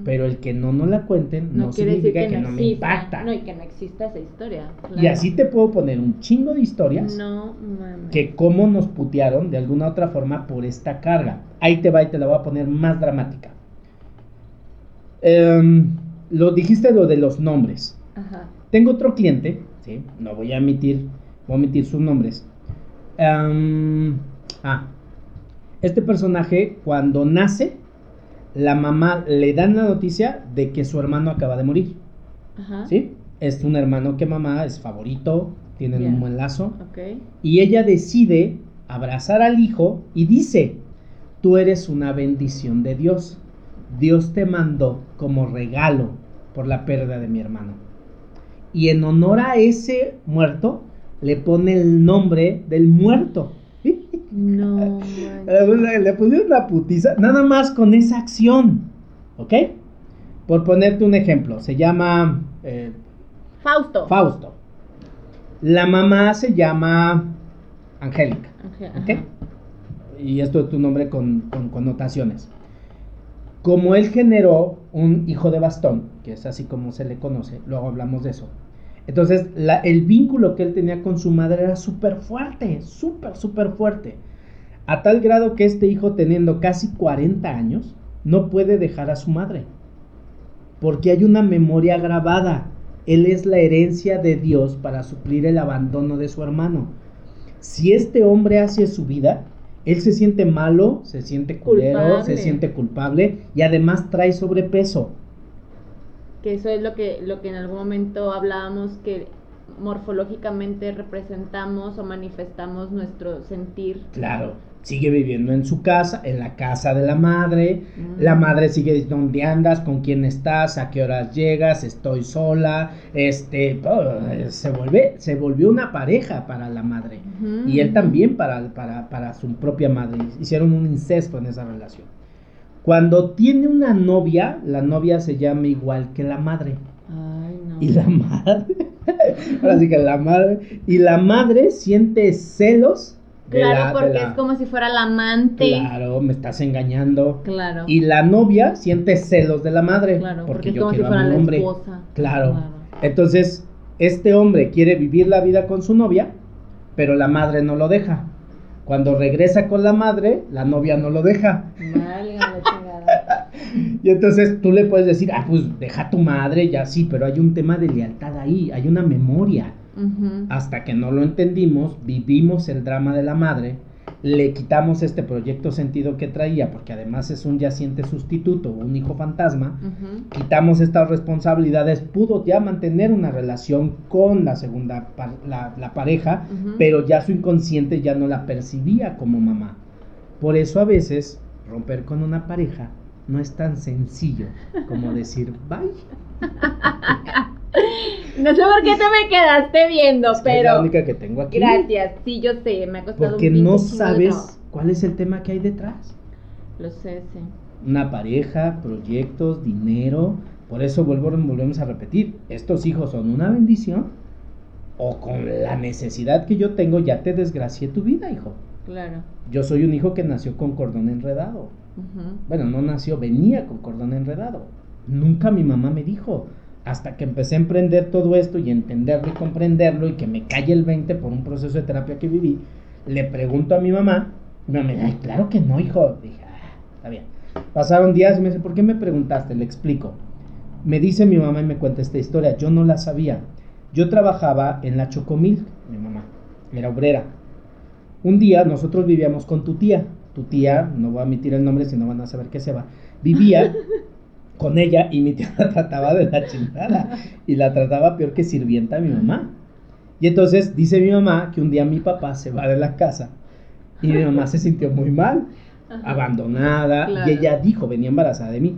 Pero el que no nos la cuenten no, significa que, no, me impacta. No, y que no exista esa historia. Y así te puedo poner un chingo de historias no, que cómo nos putearon de alguna otra forma por esta carga. Ahí te va y te la voy a poner más dramática. Em, lo dijiste lo de los nombres. Ajá. Tengo otro cliente, ¿sí? no voy a emitir, voy a omitir sus nombres. Em, ah, este personaje cuando nace la mamá le dan la noticia de que su hermano acaba de morir. Ajá. ¿Sí? Es un hermano que mamá es favorito, tienen un buen lazo. Y ella decide abrazar al hijo y dice, tú eres una bendición de Dios. Dios te mandó como regalo por la pérdida de mi hermano. Y en honor a ese muerto, le pone el nombre del muerto. No. Le pusieron una putiza, nada más con esa acción. ¿Ok? Por ponerte un ejemplo, se llama. Eh, Fausto. Fausto. La mamá se llama Angélica. ¿Ok? Y esto es tu nombre con, connotaciones. Como él generó un hijo de bastón, que es así como se le conoce, luego hablamos de eso. Entonces, el vínculo que él tenía con su madre era súper fuerte, súper, súper fuerte. A tal grado que este hijo, teniendo casi 40 años, no puede dejar a su madre. Porque hay una memoria grabada. Él es la herencia de Dios para suplir el abandono de su hermano. Si este hombre hace su vida, él se siente malo, se siente culero, se siente culpable y además trae sobrepeso que eso es lo que, lo que en algún momento hablábamos, que morfológicamente representamos o manifestamos nuestro sentir. Claro, sigue viviendo en su casa, en la casa de la madre, mm. la madre sigue diciendo dónde andas, con quién estás, a qué horas llegas, estoy sola, este, oh, se vuelve, se volvió una pareja para la madre. Y él también para, para, para su propia madre, hicieron un incesto en esa relación. Cuando tiene una novia, la novia se llama igual que la madre. Ay, no. Y la madre, ahora sí que la madre, y la madre siente celos. claro, porque es como si fuera la amante. Claro, me estás engañando. Claro. Y la novia siente celos de la madre. Claro, porque, yo quiero si fuera a hombre. Esposa. Claro. claro. Entonces, este hombre quiere vivir la vida con su novia, pero la madre no lo deja. Cuando regresa con la madre, la novia no lo deja. Y entonces tú le puedes decir, ah, pues deja a tu madre, ya sí, pero hay un tema de lealtad ahí, hay una memoria. Hasta que no lo entendimos, vivimos el drama de la madre le quitamos este proyecto sentido que traía, porque además es un yaciente sustituto, un hijo fantasma, quitamos estas responsabilidades, pudo ya mantener una relación con la segunda, la, pareja, pero ya su inconsciente ya no la percibía como mamá. Por eso a veces romper con una pareja no es tan sencillo como decir bye. No sé por qué te me quedaste viendo, pero. Es la única que tengo aquí. Gracias, sí, yo sé, me ha costado Porque no sabes cuál es el tema que hay detrás. Lo sé, sí. Una pareja, proyectos, dinero. Por eso vuelvo, volvemos a repetir: estos hijos son una bendición o con la necesidad que yo tengo ya te desgracié tu vida, hijo. Claro. Yo soy un hijo que nació con cordón enredado. Bueno, no nació, venía con cordón enredado. Nunca mi mamá me dijo, hasta que empecé a emprender todo esto y entenderlo y comprenderlo y que me calle el 20 por un proceso de terapia que viví, le pregunto a mi mamá, y mi mamá me dice, ay, claro que no, hijo. Dije, ah, está bien. Pasaron días y me dice, ¿por qué me preguntaste? Le explico. Me dice mi mamá y me cuenta esta historia, yo no la sabía. Yo trabajaba en la Chocomil, mi mamá, era obrera. Un día nosotros vivíamos con tu tía, tu tía, no voy a emitir el nombre si no van a saber qué se va, vivía con ella y mi tía la trataba de la chingada y la trataba peor que sirvienta a mi mamá. Y entonces dice mi mamá que un día mi papá se va de la casa y mi mamá se sintió muy mal, abandonada y ella dijo, venía embarazada de mí.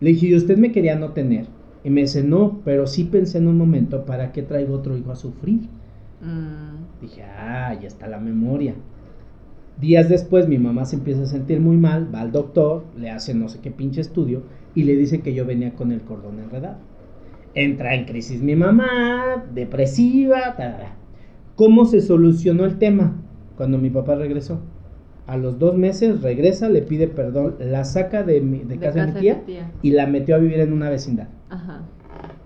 Le dije, ¿y usted me quería no tener? Y me dice, no, pero sí pensé en un momento, ¿para qué traigo otro hijo a sufrir? Mm. Dije, ah, ya está la memoria. Días después mi mamá se empieza a sentir muy mal, va al doctor, le hace no sé qué pinche estudio y le dice que yo venía con el cordón enredado. Entra en crisis mi mamá, depresiva, ¿Cómo se solucionó el tema cuando mi papá regresó? A los dos meses regresa, le pide perdón, la saca de, de, casa, de mi tía, y la metió a vivir en una vecindad. Ajá.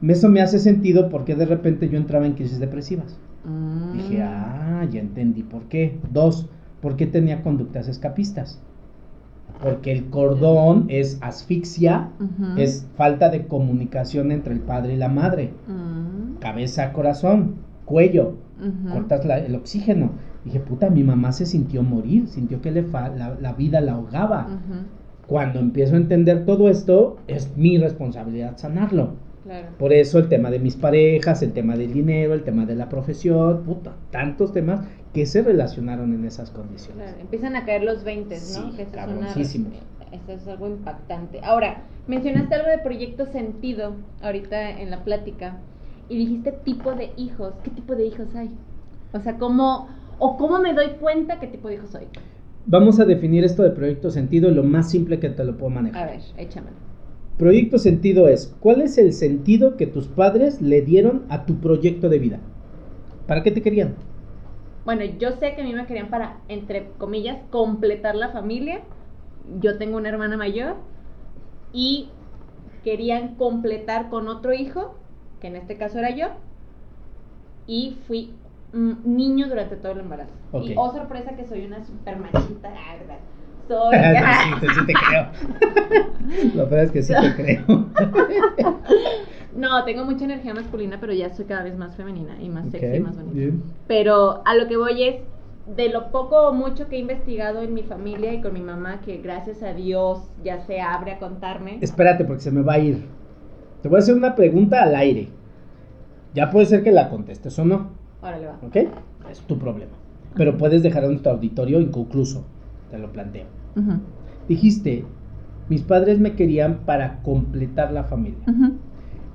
Eso me hace sentido porque de repente yo entraba en crisis depresivas. Mm. Dije, ah, ya entendí por qué. Dos, ¿por qué tenía conductas escapistas? Porque el cordón es asfixia, es falta de comunicación entre el padre y la madre. Mm. Cabeza, corazón, cuello, cortas el oxígeno. Dije, puta, mi mamá se sintió morir, sintió que le la, vida la ahogaba. Cuando empiezo a entender todo esto, es mi responsabilidad sanarlo. Por eso el tema de mis parejas, el tema del dinero, el tema de la profesión, puta, tantos temas que se relacionaron en esas condiciones. empiezan a caer los 20, ¿no? Sí, que eso es algo impactante. Ahora, mencionaste algo de proyecto sentido ahorita en la plática y dijiste tipo de hijos. ¿Qué tipo de hijos hay? O sea, ¿cómo o cómo me doy cuenta qué tipo de hijos soy? Vamos a definir esto de proyecto sentido lo más simple que te lo puedo manejar. A ver, échamelo. Proyecto sentido es, ¿cuál es el sentido que tus padres le dieron a tu proyecto de vida? ¿Para qué te querían? Bueno, yo sé que a mí me querían para, entre comillas, completar la familia. Yo tengo una hermana mayor y querían completar con otro hijo, que en este caso era yo, y fui niño durante todo el embarazo. Y oh sorpresa que soy una super machita, ¿verdad? Soy. sí, sí te creo. Lo peor es que sí te creo. no, tengo mucha energía masculina, pero ya soy cada vez más femenina y más sexy y más bonita. Pero a lo que voy es de lo poco o mucho que he investigado en mi familia y con mi mamá, que gracias a Dios ya se abre a contarme. Espérate, porque se me va a ir. Te voy a hacer una pregunta al aire. Ya puede ser que la contestes o no. Órale, va. ¿Ok? Es tu problema. Pero puedes dejar a nuestro auditorio inconcluso te lo planteo. Dijiste, mis padres me querían para completar la familia.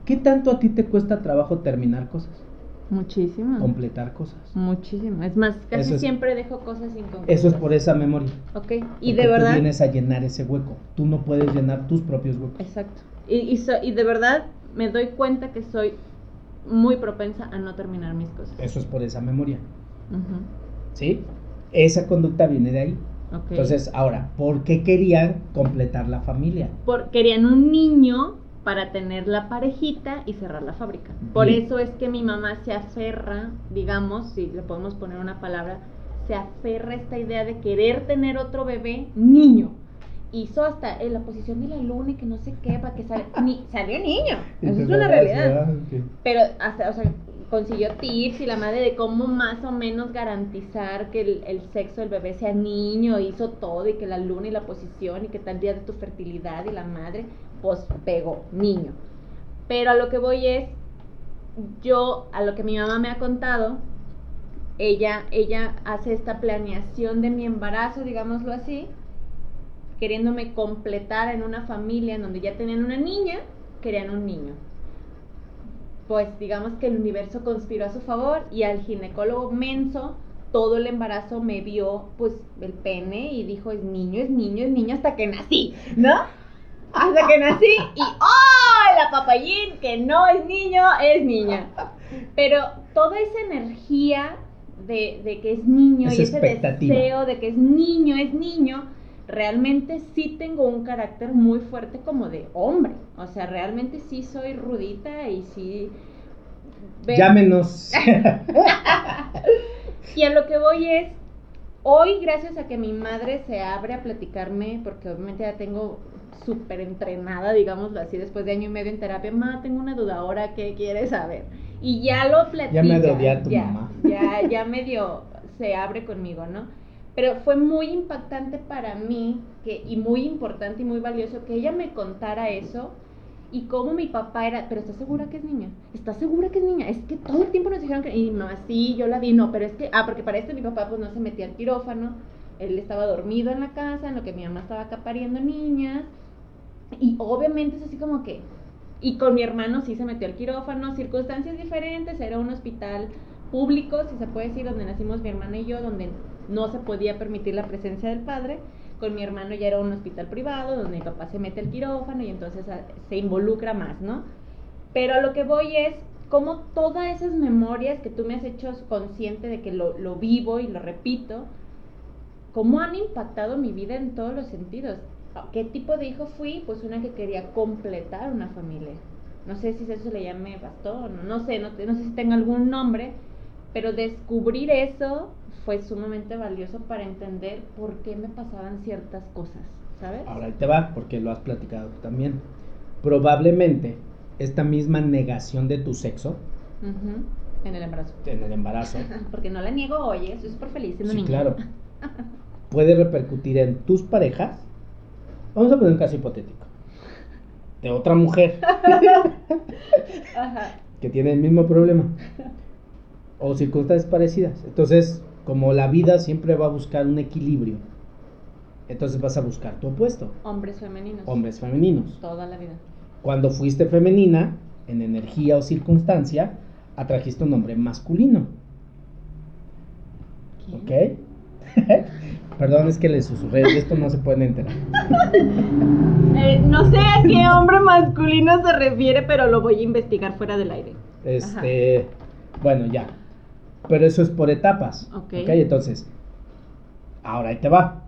¿Qué tanto a ti te cuesta trabajo terminar cosas? Muchísimo. Completar cosas. Muchísimo. Es más, casi siempre dejo cosas incompletas. Eso es por esa memoria. Ok. Y de verdad. Tú vienes a llenar ese hueco. Tú no puedes llenar tus propios huecos. Exacto. Y, y, de verdad me doy cuenta que soy muy propensa a no terminar mis cosas. Eso es por esa memoria. ¿Sí? Esa conducta viene de ahí. Entonces, ahora, ¿por qué querían completar la familia? Porque querían un niño para tener la parejita y cerrar la fábrica. Por eso es que mi mamá se aferra, digamos, si le podemos poner una palabra, se aferra a esta idea de querer tener otro bebé niño. Hizo hasta en la posición de la luna y que no sé qué, para que. Ni, salió niño. Eso es una realidad. Pero hasta, o sea, consiguió tips y la madre de cómo más o menos garantizar que el, sexo del bebé sea niño, hizo todo y que la luna y la posición y que tal día de tu fertilidad y la madre, pues pegó niño. Pero a lo que voy es, yo, a lo que mi mamá me ha contado, ella, ella hace esta planeación de mi embarazo, digámoslo así, queriéndome completar en una familia en donde ya tenían una niña, querían un niño pues digamos que el universo conspiró a su favor y al ginecólogo menso todo el embarazo me vio pues el pene y dijo es niño, es niño, es niño hasta que nací, ¿no? Hasta que nací y ¡oh! La papayín que no es niño, es niña. Pero toda esa energía de, de que es niño y ese deseo de que es niño, es niño, realmente sí tengo un carácter muy fuerte como de hombre. O sea, realmente sí soy rudita y sí... Llámenos. y a lo que voy es, hoy gracias a que mi madre se abre a platicarme, porque obviamente ya tengo súper entrenada, digámoslo así, después de año y medio en terapia, ma, tengo una duda ahora, ¿qué quieres saber? Y ya lo platica. Ya me dio tu mamá. Ya, ya medio se abre conmigo, ¿no? Pero fue muy impactante para mí que, y muy importante y muy valioso que ella me contara eso y cómo mi papá era, pero ¿estás segura que es niña? ¿Estás segura que es niña? Es que todo el tiempo nos dijeron que, y mamá, sí, yo la vi, no, pero es que, ah, porque para esto mi papá pues no se metía al quirófano, él estaba dormido en la casa, en lo que mi mamá estaba acá pariendo niñas, y obviamente es así como que, y con mi hermano sí se metió al quirófano, circunstancias diferentes, era un hospital público, si se puede decir, donde nacimos mi hermana y yo, donde no se podía permitir la presencia del padre. Con mi hermano ya era un hospital privado donde mi papá se mete el quirófano y entonces ah, se involucra más, ¿no? Pero a lo que voy es como todas esas memorias que tú me has hecho consciente de que lo, lo vivo y lo repito, cómo han impactado mi vida en todos los sentidos. ¿Qué tipo de hijo fui? Pues una que quería completar una familia. No sé si eso le llame bastón, no sé, no, no sé si tenga algún nombre, pero descubrir eso fue sumamente valioso para entender por qué me pasaban ciertas cosas, ¿sabes? Ahora ahí te va, porque lo has platicado también. Probablemente esta misma negación de tu sexo. En el embarazo. En el embarazo. porque no la niego hoy, estoy súper feliz siendo sí, claro. Puede repercutir en tus parejas. Vamos a poner un caso hipotético. De otra mujer. Que tiene el mismo problema. O circunstancias parecidas. Entonces, como la vida siempre va a buscar un equilibrio entonces vas a buscar tu opuesto. Hombres femeninos. Hombres femeninos. Toda la vida. Cuando fuiste femenina, en energía o circunstancia, atrajiste un hombre masculino. ¿Ok? Perdón, es que le susurré, de esto no se pueden enterar. Eh, no sé a qué hombre masculino se refiere, pero lo voy a investigar fuera del aire. Este, bueno, ya. Pero eso es por etapas. Ok. entonces, ahora ahí te va.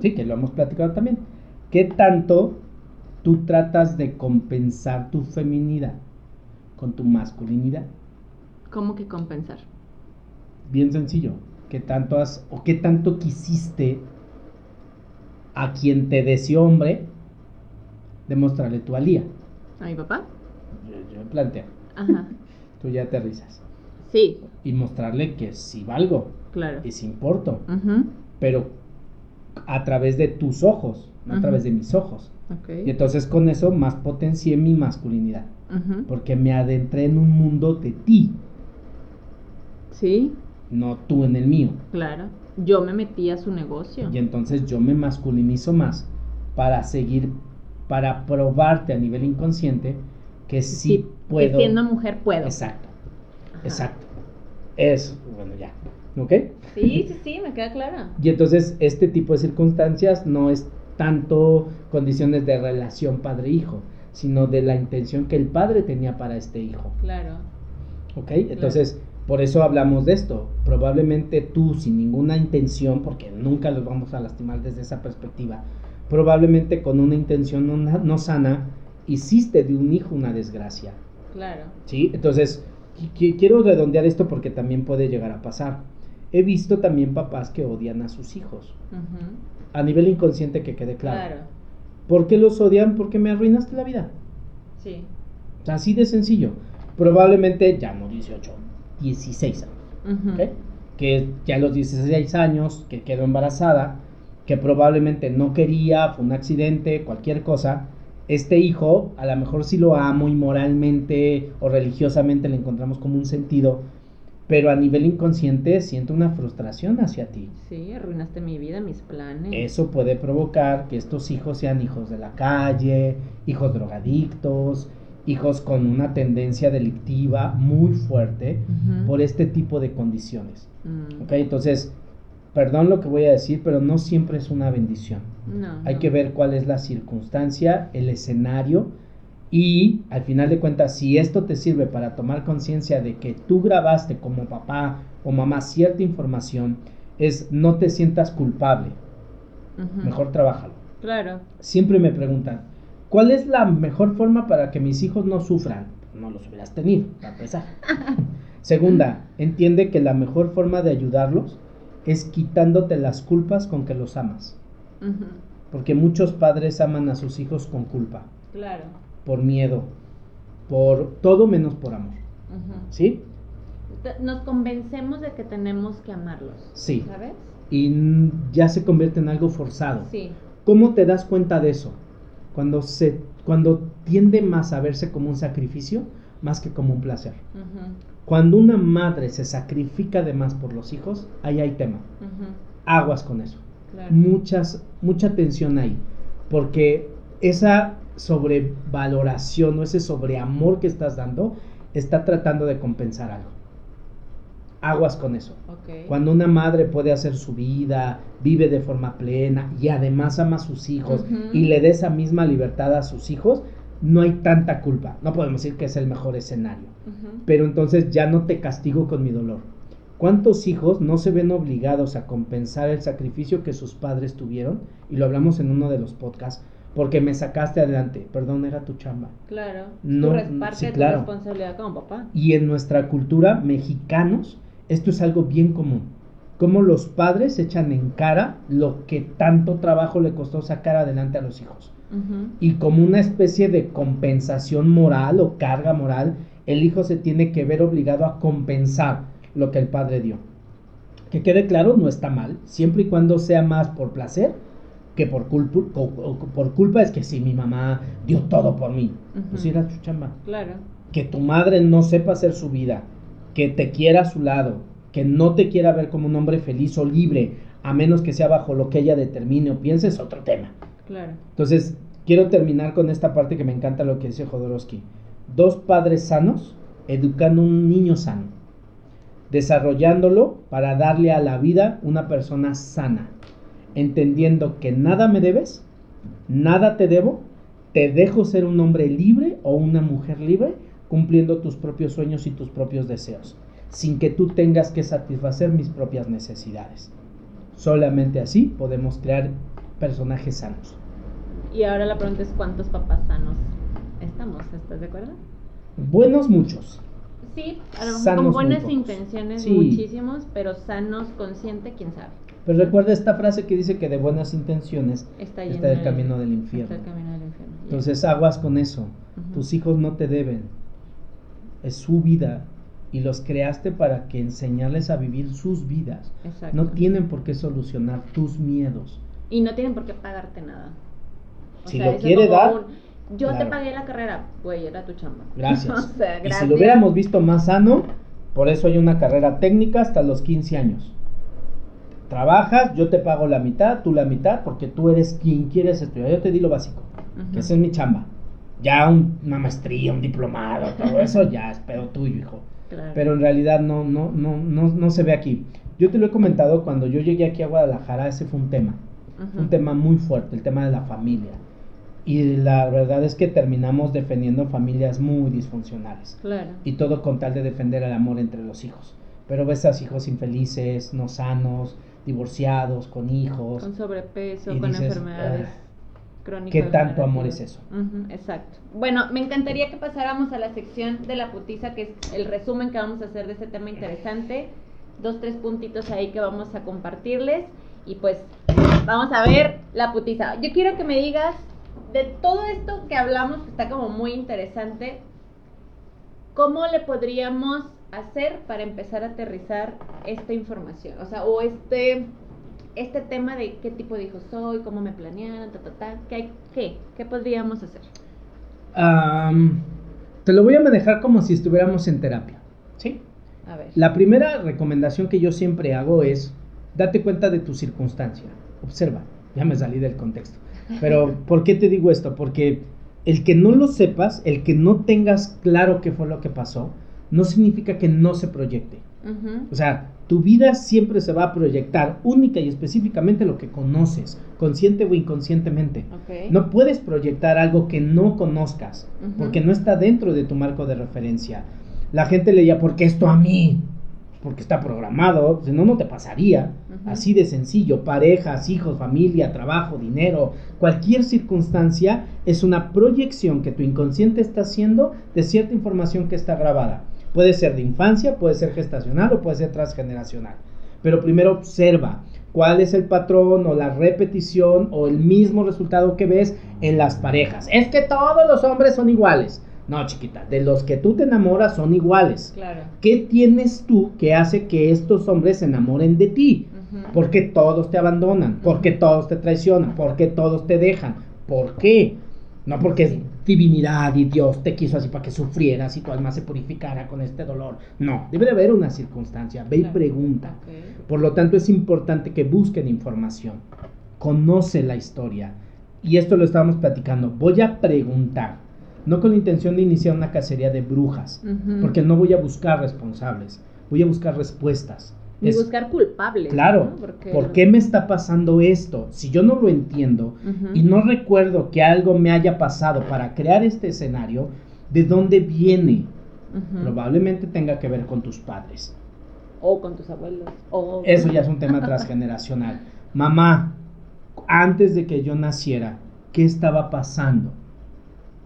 Sí, que lo hemos platicado también. ¿Qué tanto tú tratas de compensar tu feminidad con tu masculinidad? ¿Cómo que compensar? Bien sencillo. ¿Qué tanto has o qué tanto quisiste a quien te deseó hombre demostrarle tu alía? ¿A mi papá? Yo, me planteo. Ajá. tú ya te risas. Sí. Y mostrarle que sí valgo. Claro. Y sí importo. Pero a través de tus ojos, no a través de mis ojos. Y entonces con eso más potencié mi masculinidad. Porque me adentré en un mundo de ti. Sí. No tú en el mío. Claro. Yo me metí a su negocio. Y entonces yo me masculinizo más para seguir, para probarte a nivel inconsciente que sí, puedo. Que siendo mujer puedo. Exacto. Exacto. Eso, bueno, ya. ¿Ok? Sí, sí, sí, me queda claro. Y entonces este tipo de circunstancias no es tanto condiciones de relación padre-hijo, sino de la intención que el padre tenía para este hijo. Claro. ¿Ok? Entonces, por eso hablamos de esto. Probablemente tú, sin ninguna intención, porque nunca los vamos a lastimar desde esa perspectiva, probablemente con una intención no, no sana, hiciste de un hijo una desgracia. Claro. ¿Sí? Entonces, quiero redondear esto porque también puede llegar a pasar he visto también papás que odian a sus hijos. A nivel inconsciente que quede claro. claro. ¿Por qué los odian? Porque me arruinaste la vida. Sí. Así de sencillo. Probablemente ya no 18, 16 años. Que ya a los 16 años, que quedó embarazada, que probablemente no quería, fue un accidente, cualquier cosa. Este hijo, a lo mejor si lo amo y moralmente o religiosamente le encontramos como un sentido, pero a nivel inconsciente siento una frustración hacia ti. Sí, arruinaste mi vida, mis planes. Eso puede provocar que estos hijos sean hijos de la calle, hijos drogadictos, hijos con una tendencia delictiva muy fuerte por este tipo de condiciones. Mm. ¿Ok? Entonces, perdón lo que voy a decir, pero no siempre es una bendición. No, Hay que ver cuál es la circunstancia, el escenario y al final de cuentas, si esto te sirve para tomar conciencia de que tú grabaste como papá o mamá cierta información, es no te sientas culpable. Mejor trabájalo. Claro. Siempre me preguntan, ¿cuál es la mejor forma para que mis hijos no sufran? No los hubieras tenido, para empezar. Segunda, entiende que la mejor forma de ayudarlos es quitándote las culpas con que los amas. Porque muchos padres aman a sus hijos con culpa. Claro por miedo, por todo menos por amor. ¿Sí? Nos convencemos de que tenemos que amarlos. Sí. ¿Sabes? Y ya se convierte en algo forzado. Sí. ¿Cómo te das cuenta de eso? Cuando, se, cuando tiende más a verse como un sacrificio más que como un placer. Cuando una madre se sacrifica de más por los hijos, ahí hay tema. Aguas con eso. Muchas, mucha atención ahí. Porque esa sobrevaloración o ese sobreamor que estás dando está tratando de compensar algo. Aguas con eso. Cuando una madre puede hacer su vida, vive de forma plena y además ama a sus hijos y le dé esa misma libertad a sus hijos, no hay tanta culpa. No podemos decir que es el mejor escenario. Pero entonces ya no te castigo con mi dolor. ¿Cuántos hijos no se ven obligados a compensar el sacrificio que sus padres tuvieron? Y lo hablamos en uno de los podcasts. Porque me sacaste adelante. Perdón, era tu chamba. Claro. No, tu responsabilidad como papá. Y en nuestra cultura, mexicanos, esto es algo bien común. Cómo los padres echan en cara lo que tanto trabajo le costó sacar adelante a los hijos. Y como una especie de compensación moral o carga moral, el hijo se tiene que ver obligado a compensar lo que el padre dio. Que quede claro, no está mal, siempre y cuando sea más por placer que por culpa, por culpa es que si mi mamá dio todo por mí, pues era tu chamba. Claro. Que tu madre no sepa hacer su vida, que te quiera a su lado, que no te quiera ver como un hombre feliz o libre, a menos que sea bajo lo que ella determine o piense, es otro tema. Entonces, quiero terminar con esta parte que me encanta lo que dice Jodorowsky. Dos padres sanos educando un niño sano, desarrollándolo para darle a la vida una persona sana, entendiendo que nada me debes, nada te debo, te dejo ser un hombre libre o una mujer libre, cumpliendo tus propios sueños y tus propios deseos, sin que tú tengas que satisfacer mis propias necesidades. Solamente así podemos crear personajes sanos. Y ahora la pregunta es cuántos papás sanos estamos, ¿estás de acuerdo? Buenos muchos. Sí, con buenas intenciones muchísimos, pero sanos, consciente, quién sabe. Pero recuerda esta frase que dice que de buenas intenciones está, el, camino del infierno. Entonces aguas con eso. Tus hijos no te deben. Es su vida y los creaste para que enseñarles a vivir sus vidas. No tienen por qué solucionar tus miedos. Y no tienen por qué pagarte nada si lo quiere dar. yo te pagué la carrera, güey, era tu chamba. Gracias. Y si lo hubiéramos visto más sano, por eso hay una carrera técnica hasta los 15 años. Trabajas, yo te pago la mitad, tú la mitad, porque tú eres quien quieres estudiar. Yo te di lo básico, que esa es mi chamba. Ya una maestría, un diplomado, todo eso ya es pedo tuyo, hijo. Pero en realidad no, no, no, no, no se ve aquí. Yo te lo he comentado cuando yo llegué aquí a Guadalajara, ese fue un tema. Un tema muy fuerte, el tema de la familia y la verdad es que terminamos defendiendo familias muy disfuncionales. Claro. Y todo con tal de defender el amor entre los hijos. Pero ves a hijos infelices, no sanos, divorciados, con hijos. Con sobrepeso, con enfermedades. Ah, crónicas ¿Qué tanto amor es eso? exacto. Bueno, me encantaría que pasáramos a la sección de la putiza, que es el resumen que vamos a hacer de este tema interesante. Dos, tres puntitos ahí que vamos a compartirles. Y pues vamos a ver la putiza. Yo quiero que me digas de todo esto que hablamos, que está como muy interesante, ¿cómo le podríamos hacer para empezar a aterrizar esta información? O sea, o este, este tema de qué tipo de hijo soy, cómo me planearon, ta, ta, ta, ¿qué, qué, qué podríamos hacer? te lo voy a manejar como si estuviéramos en terapia, ¿sí? A ver. La primera recomendación que yo siempre hago es, date cuenta de tu circunstancia, observa, ya me salí del contexto. Pero, ¿por qué te digo esto? Porque el que no lo sepas, el que no tengas claro qué fue lo que pasó, no significa que no se proyecte. O sea, tu vida siempre se va a proyectar única y específicamente lo que conoces, consciente o inconscientemente. No puedes proyectar algo que no conozcas, porque no está dentro de tu marco de referencia. La gente leía, ¿por qué esto a mí? Porque está programado, si no, no te pasaría. Así de sencillo, parejas, hijos, familia, trabajo, dinero, cualquier circunstancia es una proyección que tu inconsciente está haciendo de cierta información que está grabada. Puede ser de infancia, puede ser gestacional o puede ser transgeneracional. Pero primero observa cuál es el patrón o la repetición o el mismo resultado que ves en las parejas. Es que todos los hombres son iguales. No, chiquita, de los que tú te enamoras son iguales. Claro. ¿Qué tienes tú que hace que estos hombres se enamoren de ti? Porque todos te abandonan, porque todos te traicionan, porque todos te dejan. ¿Por qué? No porque es divinidad y Dios te quiso así para que sufrieras y tu alma se purificara con este dolor. No, debe de haber una circunstancia. Ve y pregunta. Por lo tanto, es importante que busquen información. Conoce la historia. Y esto lo estábamos platicando. Voy a preguntar no con la intención de iniciar una cacería de brujas, porque no voy a buscar responsables, voy a buscar respuestas. Ni buscar culpables. Claro. ¿Por qué me está pasando esto? Si yo no lo entiendo y no recuerdo que algo me haya pasado para crear este escenario, ¿de dónde viene? Probablemente tenga que ver con tus padres. O con tus abuelos. Eso ya es un tema transgeneracional. Mamá, antes de que yo naciera, ¿qué estaba pasando?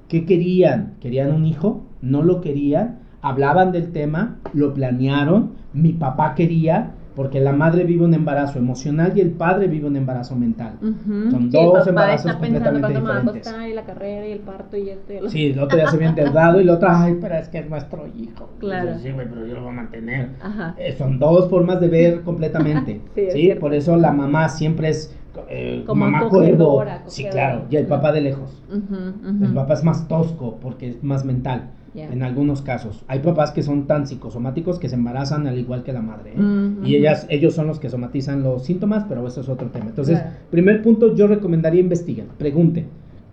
¿Qué querían? ¿Querían un hijo? ¿No lo querían? Hablaban del tema, lo planearon, mi papá quería, porque la madre vive un embarazo emocional y el padre vive un embarazo mental. Son dos embarazos completamente diferentes. y la carrera y el parto y esto y Sí, el otro ya se había endeudado y el otro, ay, pero es que es nuestro hijo. Claro. sí, güey, pero yo lo voy a mantener. Eh, son dos formas de ver completamente. sí, por eso la mamá siempre es eh, Como mamá cuervo. Sí, claro, y el papá de lejos. El papá es más tosco porque es más mental. En algunos casos. Hay papás que son tan psicosomáticos que se embarazan al igual que la madre. ¿eh? Mm, y ellas, ellos son los que somatizan los síntomas, pero eso es otro tema. Entonces, primer punto, yo recomendaría investiguen, pregunten.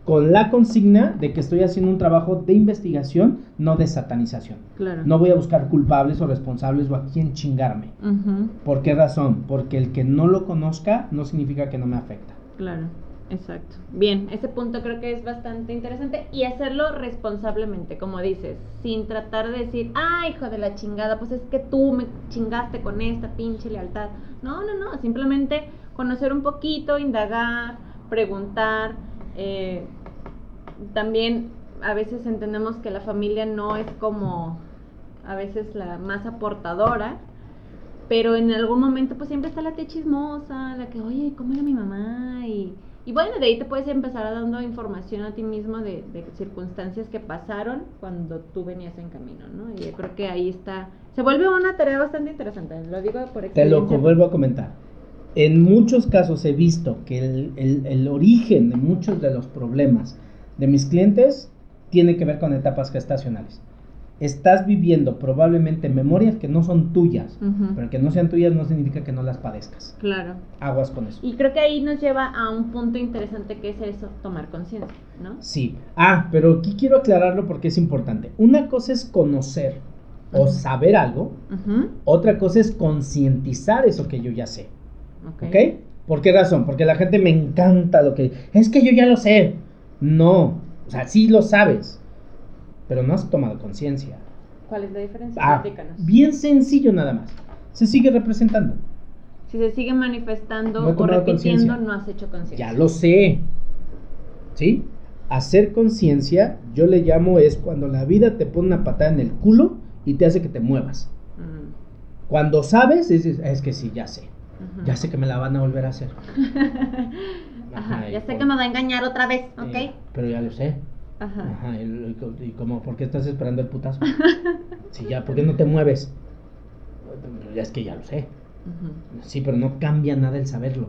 Con la consigna de que estoy haciendo un trabajo de investigación, no de satanización. No voy a buscar culpables o responsables o a quién chingarme. ¿Por qué razón? Porque el que no lo conozca no significa que no me afecta. Claro. Exacto. Bien, ese punto creo que es bastante interesante y hacerlo responsablemente, como dices, sin tratar de decir, ah, hijo de la chingada, pues es que tú me chingaste con esta pinche lealtad. No, no, no, simplemente conocer un poquito, indagar, preguntar. Eh, también a veces entendemos que la familia no es como a veces la más aportadora, pero en algún momento pues siempre está la tía chismosa, la que, oye, ¿cómo era mi mamá? Y y bueno, de ahí te puedes empezar a dando información a ti mismo de, circunstancias que pasaron cuando tú venías en camino, ¿no? Y yo creo que ahí está, se vuelve una tarea bastante interesante, lo digo por experiencia. Te lo vuelvo a comentar. En muchos casos he visto que el, el origen de muchos de los problemas de mis clientes tiene que ver con etapas gestacionales estás viviendo probablemente memorias que no son tuyas, pero que no sean tuyas no significa que no las padezcas. Claro. Aguas con eso. Y creo que ahí nos lleva a un punto interesante que es eso, tomar conciencia, ¿no? Sí. Ah, pero aquí quiero aclararlo porque es importante. Una cosa es conocer o saber algo, otra cosa es concientizar eso que yo ya sé. ¿Ok? ¿Por qué razón? Porque la gente me encanta lo que... Es que yo ya lo sé. No, o sea, sí lo sabes pero no has tomado conciencia. ¿Cuál es la diferencia? Ah, bien sencillo nada más. Se sigue representando. Si se sigue manifestando o repitiendo, no has hecho conciencia. Ya lo sé. ¿Sí? Hacer conciencia, yo le llamo es cuando la vida te pone una patada en el culo y te hace que te muevas. Cuando sabes, es, que sí, ya sé. Ya sé que me la van a volver a hacer. ya sé que me va a engañar otra vez, ¿ok? pero ya lo sé. Ajá. y, como, ¿por qué estás esperando el putazo? Si ya, ¿por qué no te mueves? Ya es que ya lo sé. Sí, pero no cambia nada el saberlo.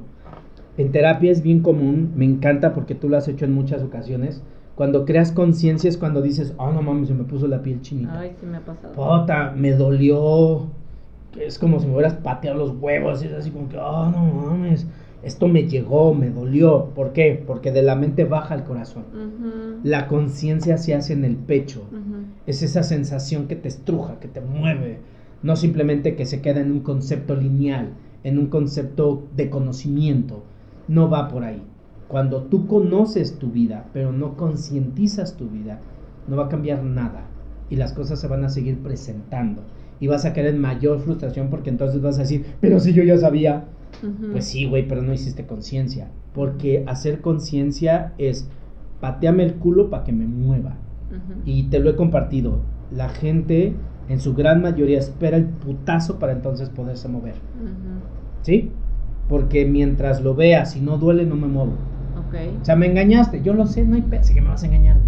En terapia es bien común, me encanta porque tú lo has hecho en muchas ocasiones. Cuando creas conciencia es cuando dices, oh no mames, se me puso la piel chinita. Ay, sí me ha pasado. Puta, me dolió. Es como si me hubieras pateado los huevos. Es así como que, oh no mames esto me llegó, me dolió. ¿Por qué? Porque de la mente baja el corazón. La conciencia se hace en el pecho. Es esa sensación que te estruja, que te mueve. No simplemente que se queda en un concepto lineal, en un concepto de conocimiento. No va por ahí. Cuando tú conoces tu vida, pero no concientizas tu vida, no va a cambiar nada. Y las cosas se van a seguir presentando. Y vas a caer en mayor frustración porque entonces vas a decir, pero si yo ya sabía, pues sí, güey, pero no hiciste conciencia. Porque hacer conciencia es pateame el culo para que me mueva. Y te lo he compartido. La gente, en su gran mayoría, espera el putazo para entonces poderse mover. ¿Sí? Porque mientras lo veas y no duele, no me muevo. O sea, me engañaste. Yo lo sé, no hay pese que me vas a engañar.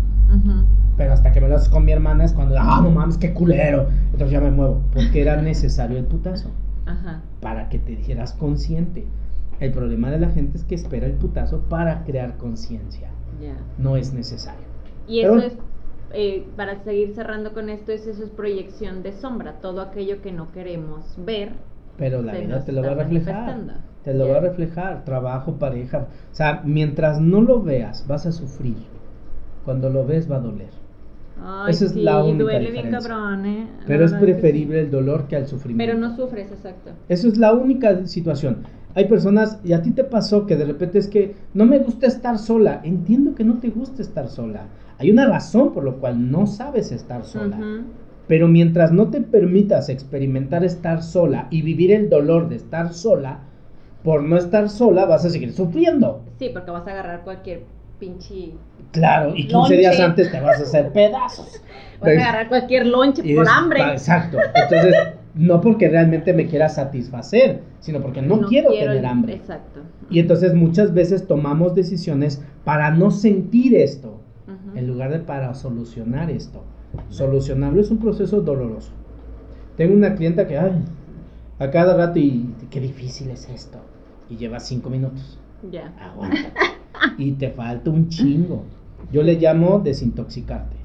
Pero hasta que me lo haces con mi hermana es cuando, ah, no mames, qué culero. Entonces ya me muevo. Porque era necesario el putazo para que te dijeras consciente. El problema de la gente es que espera el putazo para crear conciencia. No es necesario. Y eso es, eh, para seguir cerrando con esto, es eso es proyección de sombra, todo aquello que no queremos ver. Pero la vida te lo va a reflejar. Te lo va a reflejar, trabajo, pareja. O sea, mientras no lo veas, vas a sufrir. Cuando lo ves, va a doler. Esa es la única diferencia. ¿eh? Pero es preferible el dolor que el sufrimiento. Pero no sufres, exacto. Eso es la única situación. Hay personas, y a ti te pasó que de repente es que no me gusta estar sola. Entiendo que no te gusta estar sola. Hay una razón por la cual no sabes estar sola. Pero mientras no te permitas experimentar estar sola y vivir el dolor de estar sola, por no estar sola vas a seguir sufriendo. Sí, porque vas a agarrar cualquier pinche. Claro, y 15 días antes te vas a hacer pedazos. Vas a agarrar cualquier lonche por hambre. Exacto. Entonces, no porque realmente me quiera satisfacer, sino porque no, quiero, tener hambre. Exacto. Y entonces muchas veces tomamos decisiones para no sentir esto, en lugar de para solucionar esto. Solucionarlo es un proceso doloroso. Tengo una clienta que, ay, a cada rato, y qué difícil es esto. Y lleva cinco minutos. Ya. Aguanta. y te falta un chingo. Yo le llamo desintoxicarte.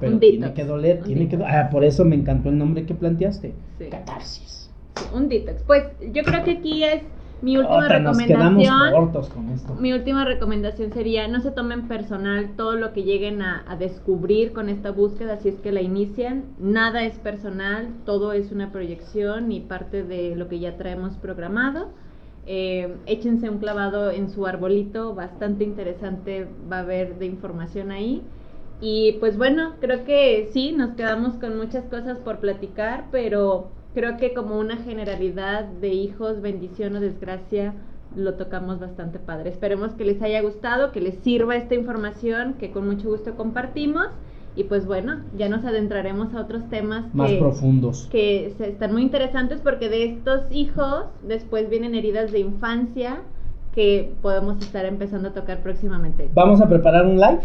Pero tiene que doler, tiene que doler. Ah, por eso me encantó el nombre que planteaste. Catarsis. un detox. Pues yo creo que aquí es mi última recomendación. cortos con esto. Mi última recomendación sería no se tomen personal todo lo que lleguen a, descubrir con esta búsqueda, si es que la inician. Nada es personal, todo es una proyección y parte de lo que ya traemos programado. Eh, échense un clavado en su arbolito, bastante interesante va a haber de información ahí. Y pues bueno, creo que sí, nos quedamos con muchas cosas por platicar, pero creo que como una generalidad de hijos, bendición o desgracia, lo tocamos bastante padre. Esperemos que les haya gustado, que les sirva esta información que con mucho gusto compartimos. Y pues bueno, ya nos adentraremos a otros temas más profundos. Que están muy interesantes porque de estos hijos después vienen heridas de infancia que podemos estar empezando a tocar próximamente. ¿Vamos a preparar un live?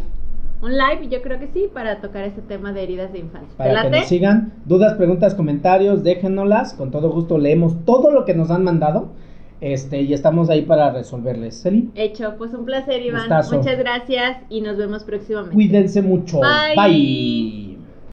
un live, yo creo que sí, para tocar este tema de heridas de infancia. Para que nos sigan. Dudas, preguntas, comentarios, déjenoslas. Con todo gusto leemos todo lo que nos han mandado. Este, y estamos ahí para resolverles. ¿Celi? Hecho, pues un placer, Iván. Muchas gracias y nos vemos próximamente. Cuídense mucho. Bye.